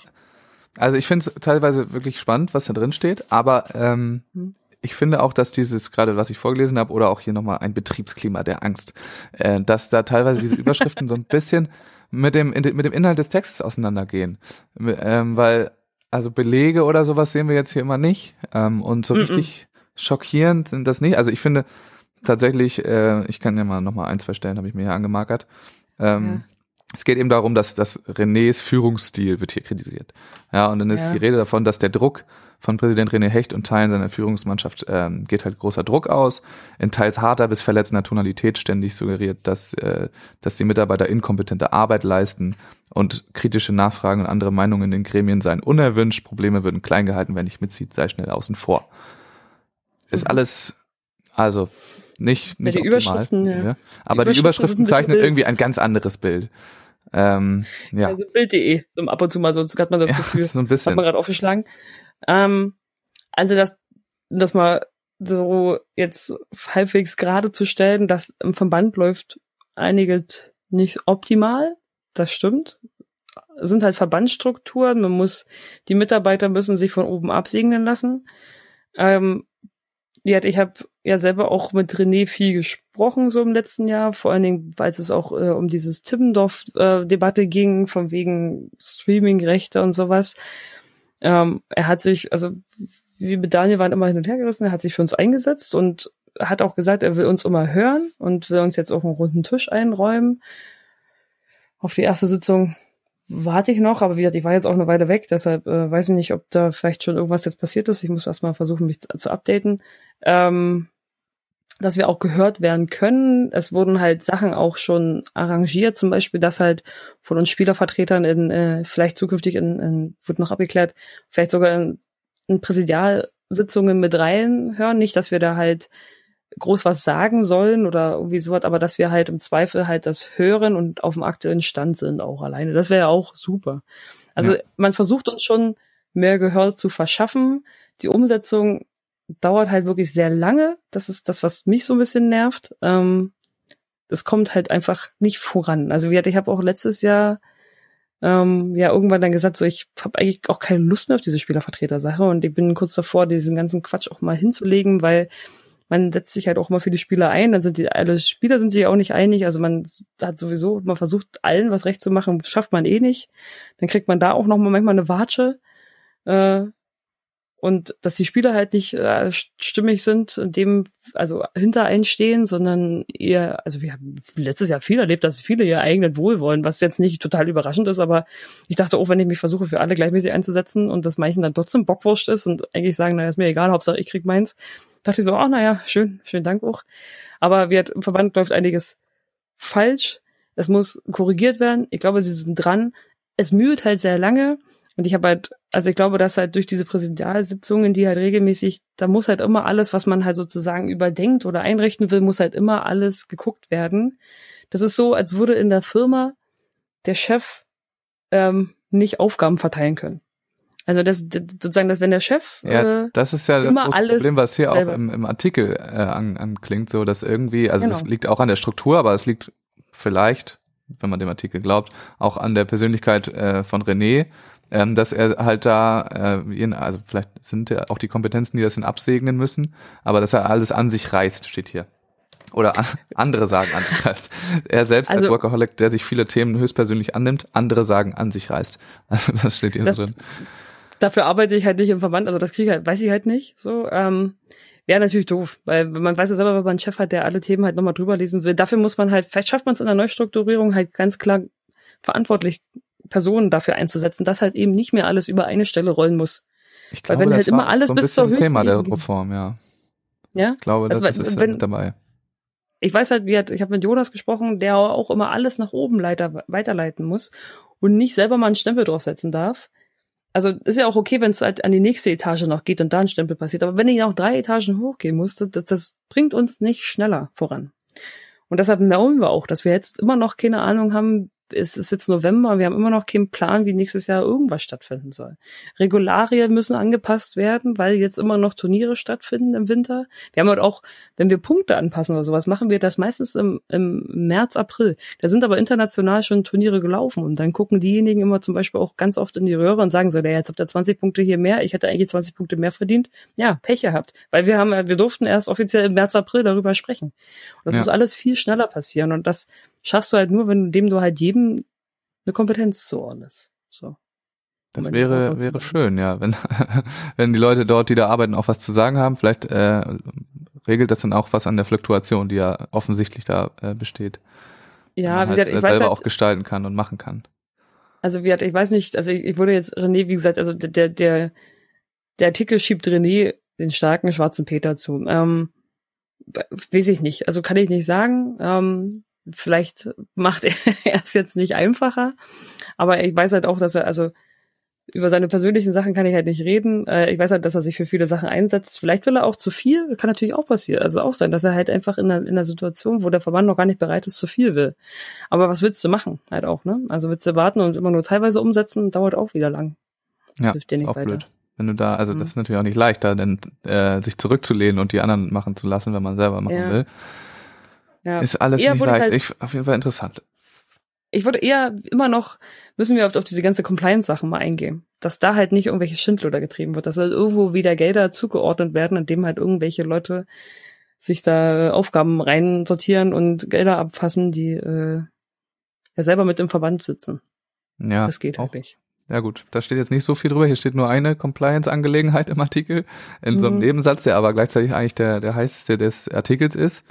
also ich finde es teilweise wirklich spannend, was da drin steht, aber ähm, hm ich finde auch, dass dieses, gerade was ich vorgelesen habe, oder auch hier nochmal ein Betriebsklima der Angst, äh, dass da teilweise diese Überschriften so ein bisschen mit dem, mit dem Inhalt des Textes auseinandergehen. Ähm, weil, also Belege oder sowas sehen wir jetzt hier immer nicht. Ähm, und so mm -mm. richtig schockierend sind das nicht. Also ich finde tatsächlich, äh, ich kann ja mal nochmal ein, zwei Stellen, habe ich mir hier angemarkert. Ähm, ja. Es geht eben darum, dass, dass Renés Führungsstil wird hier kritisiert. Ja, und dann ist ja. die Rede davon, dass der Druck von Präsident René Hecht und Teilen seiner Führungsmannschaft ähm, geht halt großer Druck aus, in teils harter bis verletzender Tonalität ständig suggeriert, dass, äh, dass die Mitarbeiter inkompetente Arbeit leisten und kritische Nachfragen und andere Meinungen in den Gremien seien unerwünscht, Probleme würden klein gehalten, wer nicht mitzieht, sei schnell außen vor. Ist mhm. alles, also nicht, nicht ja, die optimal, Überschriften, ja. ja. Aber die Überschriften, die Überschriften zeichnen irgendwie ein ganz anderes Bild. Ähm, ja. Also Bild.de, so ab und zu mal so, hat man das ja, Gefühl, so ein bisschen. hat man gerade aufgeschlagen. Ähm, also das, das mal so jetzt halbwegs gerade zu stellen, dass im Verband läuft einiges nicht optimal. Das stimmt. Es sind halt Verbandsstrukturen. Man muss, die Mitarbeiter müssen sich von oben absegnen lassen. Ähm, ja, ich habe ja selber auch mit René viel gesprochen so im letzten Jahr, vor allen Dingen, weil es auch äh, um dieses Tippendorf-Debatte äh, ging, von wegen Streaming-Rechte und sowas. Ähm, er hat sich, also wir mit Daniel waren immer hin und her gerissen, er hat sich für uns eingesetzt und hat auch gesagt, er will uns immer hören und will uns jetzt auch einen runden Tisch einräumen. Auf die erste Sitzung warte ich noch, aber wie gesagt, ich war jetzt auch eine Weile weg, deshalb äh, weiß ich nicht, ob da vielleicht schon irgendwas jetzt passiert ist. Ich muss erstmal versuchen, mich zu, updaten. Ähm, dass wir auch gehört werden können. Es wurden halt Sachen auch schon arrangiert, zum Beispiel, dass halt von uns Spielervertretern in, äh, vielleicht zukünftig in, in, wird noch abgeklärt, vielleicht sogar in, in Präsidialsitzungen mit reinhören. Nicht, dass wir da halt groß was sagen sollen oder irgendwie sowas, aber dass wir halt im Zweifel halt das hören und auf dem aktuellen Stand sind auch alleine. Das wäre ja auch super. Also ja. man versucht uns schon mehr Gehör zu verschaffen. Die Umsetzung dauert halt wirklich sehr lange. Das ist das, was mich so ein bisschen nervt. Ähm, es kommt halt einfach nicht voran. Also wie ich habe auch letztes Jahr ähm, ja irgendwann dann gesagt, so ich habe eigentlich auch keine Lust mehr auf diese Spielervertreter-Sache und ich bin kurz davor, diesen ganzen Quatsch auch mal hinzulegen, weil man setzt sich halt auch immer für die Spieler ein, dann sind die alle Spieler sind sich auch nicht einig, also man hat sowieso, man versucht allen was recht zu machen, schafft man eh nicht. Dann kriegt man da auch noch mal manchmal eine Watsche. Äh, und dass die Spieler halt nicht äh, stimmig sind, dem also hinter einstehen, sondern eher, also wir haben letztes Jahr viel erlebt, dass viele ihr eigenen Wohl wollen, was jetzt nicht total überraschend ist, aber ich dachte auch, wenn ich mich versuche, für alle gleichmäßig einzusetzen und das manchen dann trotzdem Bockwurscht ist und eigentlich sagen, naja, ist mir egal, Hauptsache ich krieg meins, dachte ich so, ach naja, schön, schönen Dank auch. Aber wir, im Verband läuft einiges falsch. Es muss korrigiert werden. Ich glaube, sie sind dran. Es mühlt halt sehr lange. Und ich habe halt, also ich glaube, dass halt durch diese Präsidialsitzungen, die halt regelmäßig, da muss halt immer alles, was man halt sozusagen überdenkt oder einrichten will, muss halt immer alles geguckt werden. Das ist so, als würde in der Firma der Chef ähm, nicht Aufgaben verteilen können. Also das sozusagen, dass wenn der Chef ja, äh, das ist ja das große Problem, was hier selber. auch im, im Artikel äh, an, anklingt, so dass irgendwie, also genau. das liegt auch an der Struktur, aber es liegt vielleicht, wenn man dem Artikel glaubt, auch an der Persönlichkeit äh, von René, ähm, dass er halt da, äh, also vielleicht sind ja auch die Kompetenzen, die das in absegnen müssen, aber dass er alles an sich reißt, steht hier. Oder an, andere sagen an sich reißt. Er selbst also, als Workaholic, der sich viele Themen höchstpersönlich annimmt, andere sagen an sich reißt. Also das steht hier das, drin. Dafür arbeite ich halt nicht im Verband, also das kriege ich halt, weiß ich halt nicht. So, ähm, Wäre natürlich doof, weil man weiß ja selber, wenn man einen Chef hat, der alle Themen halt nochmal drüber lesen will. Dafür muss man halt, vielleicht schafft man es in der Neustrukturierung halt ganz klar verantwortlich Personen dafür einzusetzen, dass halt eben nicht mehr alles über eine Stelle rollen muss. Ich glaube, Weil wenn halt immer alles so bis zur Thema der Reform, ja. Ja. Ich glaube, also, das ist wenn, dabei. Ich weiß halt, wie hat, ich habe mit Jonas gesprochen, der auch immer alles nach oben leiter, weiterleiten muss und nicht selber mal einen Stempel draufsetzen darf. Also ist ja auch okay, wenn es halt an die nächste Etage noch geht und da ein Stempel passiert. Aber wenn ich noch drei Etagen hochgehen muss, das, das, das bringt uns nicht schneller voran. Und deshalb merken wir auch, dass wir jetzt immer noch keine Ahnung haben, es ist jetzt November, wir haben immer noch keinen Plan, wie nächstes Jahr irgendwas stattfinden soll. Regularien müssen angepasst werden, weil jetzt immer noch Turniere stattfinden im Winter. Wir haben halt auch, wenn wir Punkte anpassen oder sowas, machen wir das meistens im, im März, April. Da sind aber international schon Turniere gelaufen und dann gucken diejenigen immer zum Beispiel auch ganz oft in die Röhre und sagen so, naja, jetzt habt ihr 20 Punkte hier mehr, ich hätte eigentlich 20 Punkte mehr verdient. Ja, Pech gehabt, weil wir haben, wir durften erst offiziell im März, April darüber sprechen. Und das ja. muss alles viel schneller passieren und das schaffst du halt nur, wenn dem du halt jedem eine Kompetenz zuordnest. So. Das wäre, wäre schön, ja, wenn, wenn die Leute dort, die da arbeiten, auch was zu sagen haben. Vielleicht äh, regelt das dann auch was an der Fluktuation, die ja offensichtlich da äh, besteht. Ja, wie halt, gesagt, ich äh, weiß selber halt, auch gestalten kann und machen kann. Also wie gesagt, ich weiß nicht, also ich, ich wurde jetzt René, wie gesagt, also der, der, der Artikel schiebt René den starken schwarzen Peter zu. Ähm, weiß ich nicht, also kann ich nicht sagen. Ähm, vielleicht macht er es jetzt nicht einfacher, aber ich weiß halt auch, dass er, also über seine persönlichen Sachen kann ich halt nicht reden. Äh, ich weiß halt, dass er sich für viele Sachen einsetzt. Vielleicht will er auch zu viel, kann natürlich auch passieren. Also auch sein, dass er halt einfach in einer, in einer Situation, wo der Verband noch gar nicht bereit ist, zu viel will. Aber was willst du machen? Halt auch, ne? Also willst du warten und immer nur teilweise umsetzen, dauert auch wieder lang. Ja, Hilft dir nicht auch weiter. blöd. Wenn du da, also mhm. das ist natürlich auch nicht leicht, da denn äh, sich zurückzulehnen und die anderen machen zu lassen, wenn man selber machen ja. will. Ja. Ist alles eher nicht leicht. Halt, ich, auf jeden Fall interessant. Ich würde eher immer noch, müssen wir auf, auf diese ganze Compliance-Sachen mal eingehen. Dass da halt nicht irgendwelche Schindluder getrieben wird, dass halt irgendwo wieder Gelder zugeordnet werden, indem halt irgendwelche Leute sich da Aufgaben reinsortieren und Gelder abfassen, die äh, ja selber mit im Verband sitzen. Ja. Das geht auch. halt nicht. Ja gut, da steht jetzt nicht so viel drüber. Hier steht nur eine Compliance-Angelegenheit im Artikel, in so einem mhm. Nebensatz, der aber gleichzeitig eigentlich der, der heißeste des Artikels ist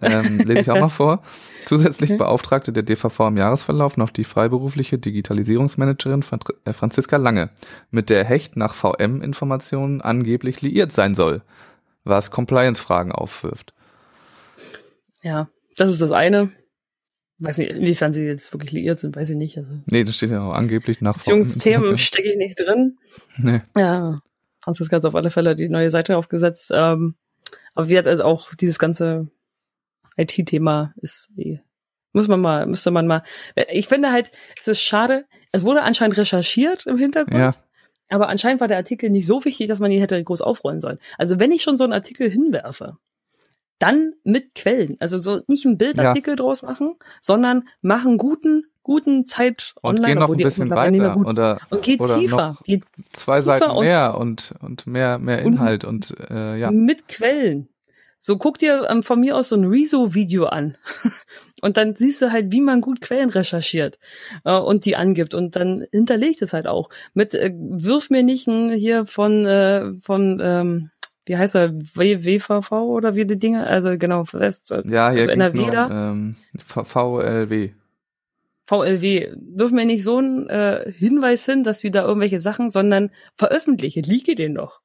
ähm, lese ich auch mal vor. Zusätzlich beauftragte der DVV im Jahresverlauf noch die freiberufliche Digitalisierungsmanagerin äh, Franziska Lange, mit der Hecht nach VM-Informationen angeblich liiert sein soll, was Compliance-Fragen aufwirft. Ja, das ist das eine. Weiß nicht, inwiefern sie jetzt wirklich liiert sind, weiß ich nicht. Also nee, das steht ja auch angeblich nach Beziehungsthemen stecke ich nicht drin. Nee. Ja, Franziska hat auf alle Fälle die neue Seite aufgesetzt. Ähm, aber wie hat also auch dieses ganze IT-Thema ist eh. Muss man mal, müsste man mal. Ich finde halt, es ist schade. Es wurde anscheinend recherchiert im Hintergrund. Ja. Aber anscheinend war der Artikel nicht so wichtig, dass man ihn hätte groß aufrollen sollen. Also wenn ich schon so einen Artikel hinwerfe, dann mit Quellen. Also so nicht einen Bildartikel ja. draus machen, sondern machen guten, guten Zeit und online. Und gehen noch ein bisschen weiter oder, und geht oder tiefer. Geht zwei tiefer Seiten mehr und, und mehr, mehr Inhalt und, und äh, ja. Mit Quellen. So guck dir ähm, von mir aus so ein Rezo-Video an. und dann siehst du halt, wie man gut Quellen recherchiert äh, und die angibt. Und dann hinterlegt es halt auch. Mit äh, wirf mir nicht ein hier von, äh, von ähm, wie heißt er, w WVV oder wie die Dinge, also genau, West, äh, ja, hier also NRW nur, da. Ähm, VLW. VLW, wirf mir nicht so einen äh, Hinweis hin, dass sie da irgendwelche Sachen, sondern veröffentliche, liege den doch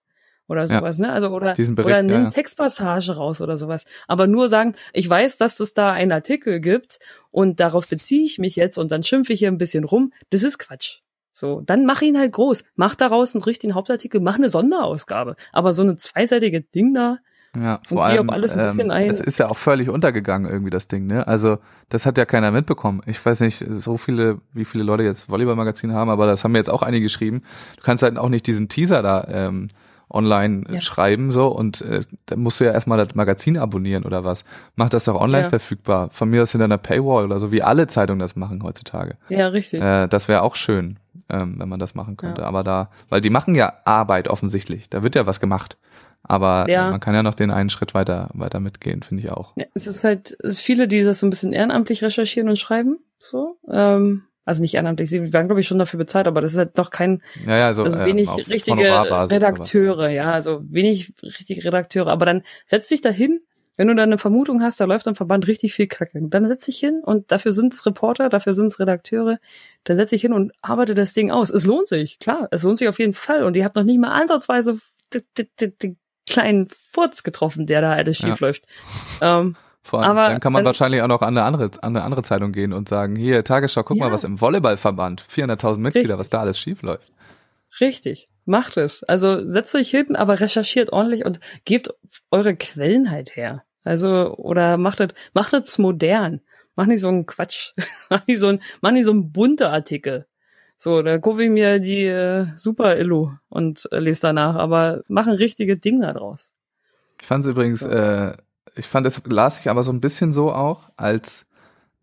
oder sowas, ja, ne? Also oder Bericht, oder nimm ja. Textpassage raus oder sowas. Aber nur sagen, ich weiß, dass es da einen Artikel gibt und darauf beziehe ich mich jetzt und dann schimpfe ich hier ein bisschen rum, das ist Quatsch. So, dann mach ihn halt groß, mach daraus einen richtigen Hauptartikel, mach eine Sonderausgabe. Aber so eine zweiseitige Ding da, ja, vor allem, alles ein bisschen ähm, ein. es ist ja auch völlig untergegangen irgendwie das Ding, ne? Also das hat ja keiner mitbekommen. Ich weiß nicht, so viele, wie viele Leute jetzt Volleyball-Magazin haben, aber das haben mir jetzt auch einige geschrieben. Du kannst halt auch nicht diesen Teaser da ähm, online ja. schreiben so und äh, dann musst du ja erstmal das Magazin abonnieren oder was. Mach das doch online ja. verfügbar. Von mir aus hinter einer Paywall oder so, wie alle Zeitungen das machen heutzutage. Ja, richtig. Äh, das wäre auch schön, ähm, wenn man das machen könnte. Ja. Aber da, weil die machen ja Arbeit offensichtlich. Da wird ja was gemacht. Aber ja. man kann ja noch den einen Schritt weiter, weiter mitgehen, finde ich auch. Ja, es ist halt, es ist viele, die das so ein bisschen ehrenamtlich recherchieren und schreiben, so. Ähm, also nicht ehrenamtlich, sie werden glaube ich schon dafür bezahlt, aber das ist halt noch kein, ja, ja, so, also wenig äh, richtige Redakteure, ja, also wenig richtige Redakteure. Aber dann setz dich da hin, wenn du da eine Vermutung hast, da läuft am Verband richtig viel Kacke. Dann setz dich hin und dafür sind's Reporter, dafür sind's Redakteure. Dann setz dich hin und arbeite das Ding aus. Es lohnt sich, klar, es lohnt sich auf jeden Fall. Und ihr habt noch nicht mal ansatzweise den kleinen Furz getroffen, der da alles schief ja. läuft. Ähm, vor allem, aber dann kann man dann, wahrscheinlich auch noch an eine andere, an eine andere Zeitung gehen und sagen, hier, Tagesschau, guck ja. mal, was im Volleyballverband, 400.000 Mitglieder, Richtig. was da alles schief läuft. Richtig, macht es. Also setzt euch hinten, aber recherchiert ordentlich und gebt eure Quellen halt her. Also, oder macht das, macht das modern. Mach nicht so einen Quatsch. mach nicht so ein, mach nicht so ein bunter Artikel. So, da gucke ich mir die äh, Super Illu und äh, lese danach, aber machen richtige Dinge daraus. Ich fand es übrigens, äh, ich fand, das las ich aber so ein bisschen so auch, als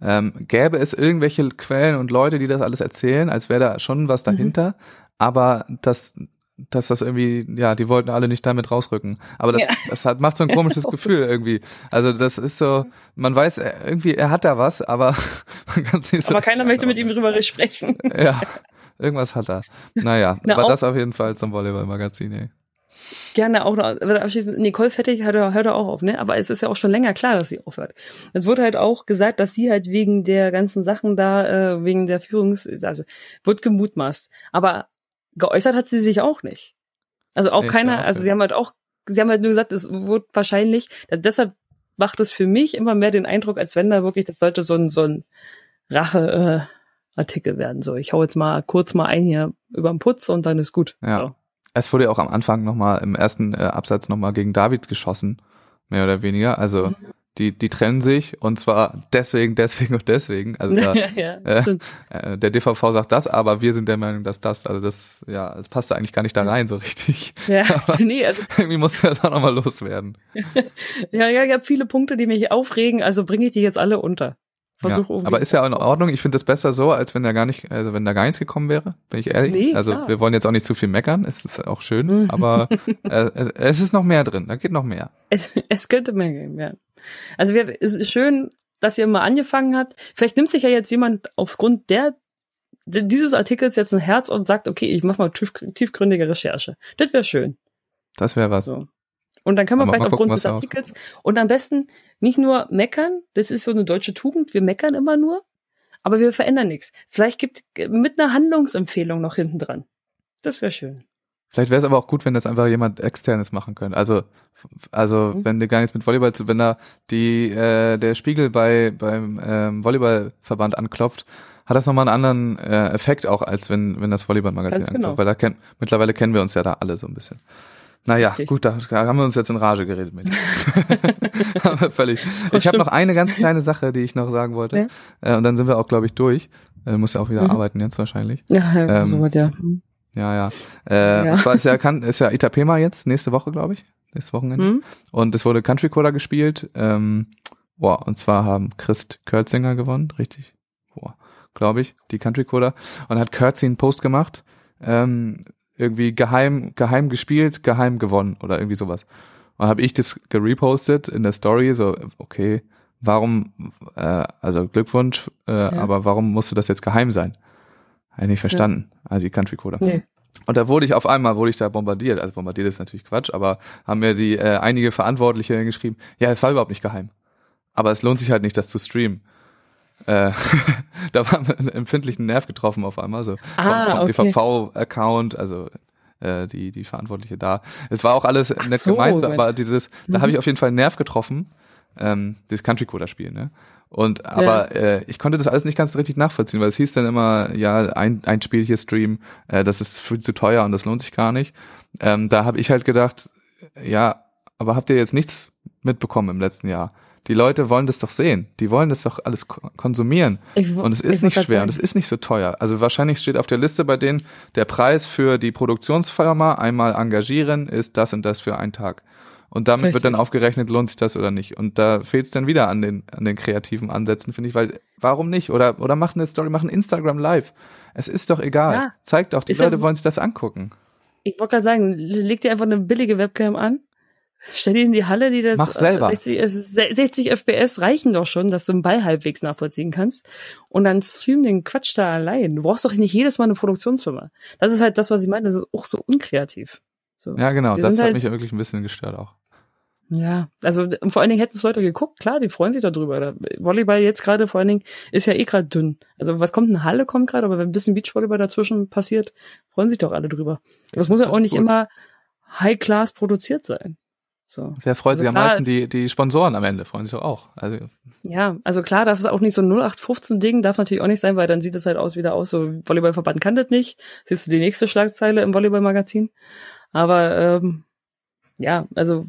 ähm, gäbe es irgendwelche Quellen und Leute, die das alles erzählen, als wäre da schon was dahinter, aber das, dass das irgendwie, ja, die wollten alle nicht damit rausrücken. Aber das, Ja. das hat, macht so ein komisches Gefühl irgendwie. Also das ist so, man weiß äh, irgendwie, er hat da was, aber man kann es nicht so. aber keiner möchte mit ihm drüber sprechen. Ja, irgendwas hat er. Naja, Na, aber das auf jeden Fall zum Volleyball-Magazin, ey. Gerne auch noch, abschließend, Nicole Fettig hört, hört auch auf, ne? Aber es ist ja auch schon länger klar, dass sie aufhört. Es wurde halt auch gesagt, dass sie halt wegen der ganzen Sachen da, äh, wegen der Führungs, also wird gemutmaßt. Aber geäußert hat sie sich auch nicht. Also auch Nee, keiner, ja, also okay. sie haben halt auch, sie haben halt nur gesagt, es wird wahrscheinlich, also deshalb macht es für mich immer mehr den Eindruck, als wenn da wirklich, das sollte so ein, so ein Rache, äh, Artikel werden. So, ich hau jetzt mal kurz mal ein hier über den Putz und dann ist gut. Ja. So. Es wurde ja auch am Anfang nochmal im ersten äh, Absatz nochmal gegen David geschossen, mehr oder weniger. Also Mhm. die, die trennen sich und zwar deswegen, deswegen und deswegen. Also da, ja, äh, stimmt. äh, der DVV sagt das, aber wir sind der Meinung, dass das, also das, ja, das passt eigentlich gar nicht da rein so richtig. ja, nee, also Irgendwie musste das auch nochmal loswerden. Ja, ja, ich habe viele Punkte, die mich aufregen, also bringe ich die jetzt alle unter. Ja, Versuch irgendwie- aber ist ja in Ordnung. Ich finde es besser so, als wenn da gar nicht, also wenn da gar nichts gekommen wäre, bin ich ehrlich. Nee, also klar. wir wollen jetzt auch nicht zu viel meckern, es ist auch schön, Mhm. aber äh, es, es ist noch mehr drin, da geht noch mehr. es, es könnte mehr geben, ja. Also wir, es ist schön, dass ihr mal angefangen habt. Vielleicht nimmt sich ja jetzt jemand aufgrund der dieses Artikels jetzt ein Herz und sagt, okay, ich mache mal tief, tiefgründige Recherche. Das wäre schön. Das wäre was. So. Und dann kann man Aber vielleicht gucken, aufgrund des Artikels und am besten nicht nur meckern, das ist so eine deutsche Tugend, wir meckern immer nur, aber wir verändern nichts. Vielleicht gibt mit einer Handlungsempfehlung noch hinten dran. Das wäre schön. Vielleicht wäre es aber auch gut, wenn das einfach jemand externes machen könnte. Also, also Mhm. wenn du gar nichts mit Volleyball zu, wenn da die äh, der Spiegel bei beim ähm, Volleyballverband anklopft, hat das nochmal einen anderen äh, Effekt auch als wenn wenn das Volleyballmagazin anklopft, genau. weil da kennt mittlerweile kennen wir uns ja da alle so ein bisschen. Naja, Richtig. gut, da, haben wir uns jetzt in Rage geredet mit. Aber völlig. Ich habe noch eine ganz kleine Sache, die ich noch sagen wollte. Äh, und dann sind wir auch, glaube ich, durch. Äh, muss ja auch wieder Mhm. arbeiten jetzt wahrscheinlich. Ja, ja Ähm, so was, ja. Ja, ja. Äh, Ja. Ist ja, kann, ist ja Itapema jetzt, nächste Woche, glaube ich. Nächstes Wochenende. Hm? Und es wurde Country Coda gespielt. Ähm, boah, und zwar haben Christ Kürzinger gewonnen, richtig? Boah, glaube ich, die Country Coda. Und hat Kürzi einen Post gemacht. Ähm, irgendwie geheim, geheim gespielt, geheim gewonnen oder irgendwie sowas. Und habe ich das gerepostet in der Story, so, okay, warum, äh, also Glückwunsch, äh, aber warum musste das jetzt geheim sein? Habe ich nicht verstanden. Also die Country Coda. Nee. Und da wurde ich auf einmal, wurde ich da bombardiert. Also bombardiert ist natürlich Quatsch, aber haben mir die äh, einige Verantwortliche geschrieben, ja, es war überhaupt nicht geheim. Aber es lohnt sich halt nicht, das zu streamen. Äh, da war einen empfindlichen Nerv getroffen auf einmal, so Ah, okay. DVV-Account, also äh, die, die Verantwortliche da. Es war auch alles nett so, gemeint, wenn- aber dieses, da Mhm. habe ich auf jeden Fall einen Nerv getroffen, ähm, das Country Coder Spiel, ne? Und aber äh, ich konnte das alles nicht ganz richtig nachvollziehen, weil es hieß dann immer, ja, ein, ein Spiel hier streamen, äh, das ist viel zu teuer und das lohnt sich gar nicht. Ähm, da habe ich halt gedacht, ja, aber habt ihr jetzt nichts mitbekommen im letzten Jahr? Die Leute wollen das doch sehen. Die wollen das doch alles ko- konsumieren. Ich, Und es ist nicht schwer und es ist nicht so teuer. Also wahrscheinlich steht auf der Liste bei denen, der Preis für die Produktionsfirma einmal engagieren ist das und das für einen Tag. Und damit Richtig. wird dann aufgerechnet, lohnt sich das oder nicht. Und da fehlt es dann wieder an den, an den kreativen Ansätzen, finde ich, weil warum nicht? Oder, oder machen eine Story, machen Instagram live. Es ist doch egal. Ja. Zeigt doch, die Ist ja- Leute wollen sich das angucken. Ich wollte gerade sagen, leg dir einfach eine billige Webcam an, stell die in die Halle, die das Mach selber. 60, äh, 60 FPS reichen doch schon, dass du einen Ball halbwegs nachvollziehen kannst. Und dann stream den Quatsch da allein. Du brauchst doch nicht jedes Mal eine Produktionsfirma. Das ist halt das, was ich meine. Das ist auch so unkreativ. So. Ja, genau. Wir Das hat halt- mich ja wirklich ein bisschen gestört auch. Ja, also vor allen Dingen hätten es Leute geguckt, klar, die freuen sich darüber. Da- Volleyball jetzt gerade vor allen Dingen ist ja eh gerade dünn. Also was kommt, eine Halle kommt gerade, aber wenn ein bisschen Beachvolleyball dazwischen passiert, freuen sich doch alle drüber. Das muss ja auch nicht gut. immer High-Class produziert sein. So. Wer freut Also sich am klar, meisten? es- Die, die Sponsoren am Ende freuen sich doch auch. Also, Ja, also klar, darf es auch nicht so ein 0815-Ding, darf natürlich auch nicht sein, weil dann sieht es halt aus wieder aus, so Volleyballverband kann das nicht. Siehst du die nächste Schlagzeile im Volleyballmagazin. Aber ähm, ja, also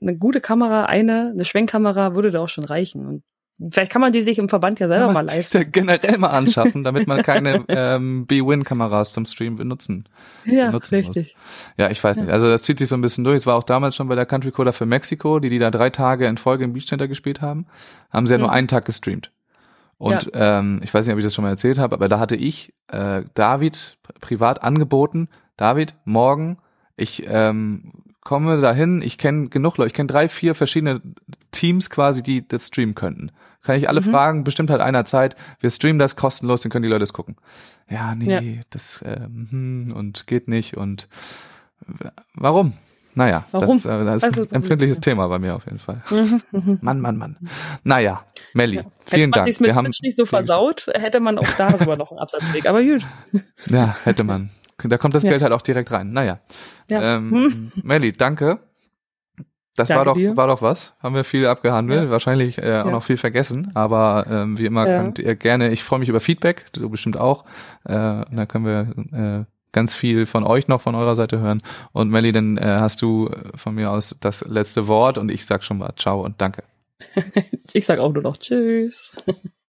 eine gute Kamera, eine, eine Schwenkkamera würde da auch schon reichen. Und vielleicht kann man die sich im Verband ja selber mal leisten. ja generell mal anschaffen, damit man keine ähm, B-Win-Kameras zum Stream benutzen. Ja, benutzen muss. richtig. Ja, ich weiß nicht. Also das zieht sich so ein bisschen durch. Es war auch damals schon bei der Country Coder für Mexiko, die die da drei Tage in Folge im Beach Center gespielt haben, haben sie ja nur Mhm. einen Tag gestreamt. Und ähm, ich weiß nicht, ob ich das schon mal erzählt habe, aber da hatte ich äh, David pri- privat angeboten, David, morgen, ich ähm, komme dahin, ich kenne genug Leute, ich kenne drei, vier verschiedene Teams quasi, die das streamen könnten. Kann ich alle Mhm. fragen, bestimmt halt einer Zeit, wir streamen das kostenlos, dann können die Leute es gucken. Ja, nee, Ja. das hm, und geht nicht und warum? Naja, Warum? das, äh, das ist das ein empfindliches Problem, Thema bei mir auf jeden Fall. Mhm, mhm. Mann, Mann, Mann. Naja, Melli, Ja. Hätte vielen man Dank. sich's mit Wir haben, Twitch nicht so versaut, hätte man auch darüber noch einen Absatzweg. Aber gut. ja, hätte man. Da kommt das Ja. Geld halt auch direkt rein. Naja. Ja. Ähm, Melli, danke. Das Danke war doch, dir. war doch was. Haben wir viel abgehandelt. Ja. Wahrscheinlich äh, auch Ja. noch viel vergessen. Aber ähm, wie immer könnt ihr gerne, ich freue mich über Feedback, du bestimmt auch. Äh, dann können wir äh, ganz viel von euch noch von eurer Seite hören. Und Melli, dann äh, hast du von mir aus das letzte Wort und ich sag schon mal Ciao und danke. Ich sag auch nur noch Tschüss.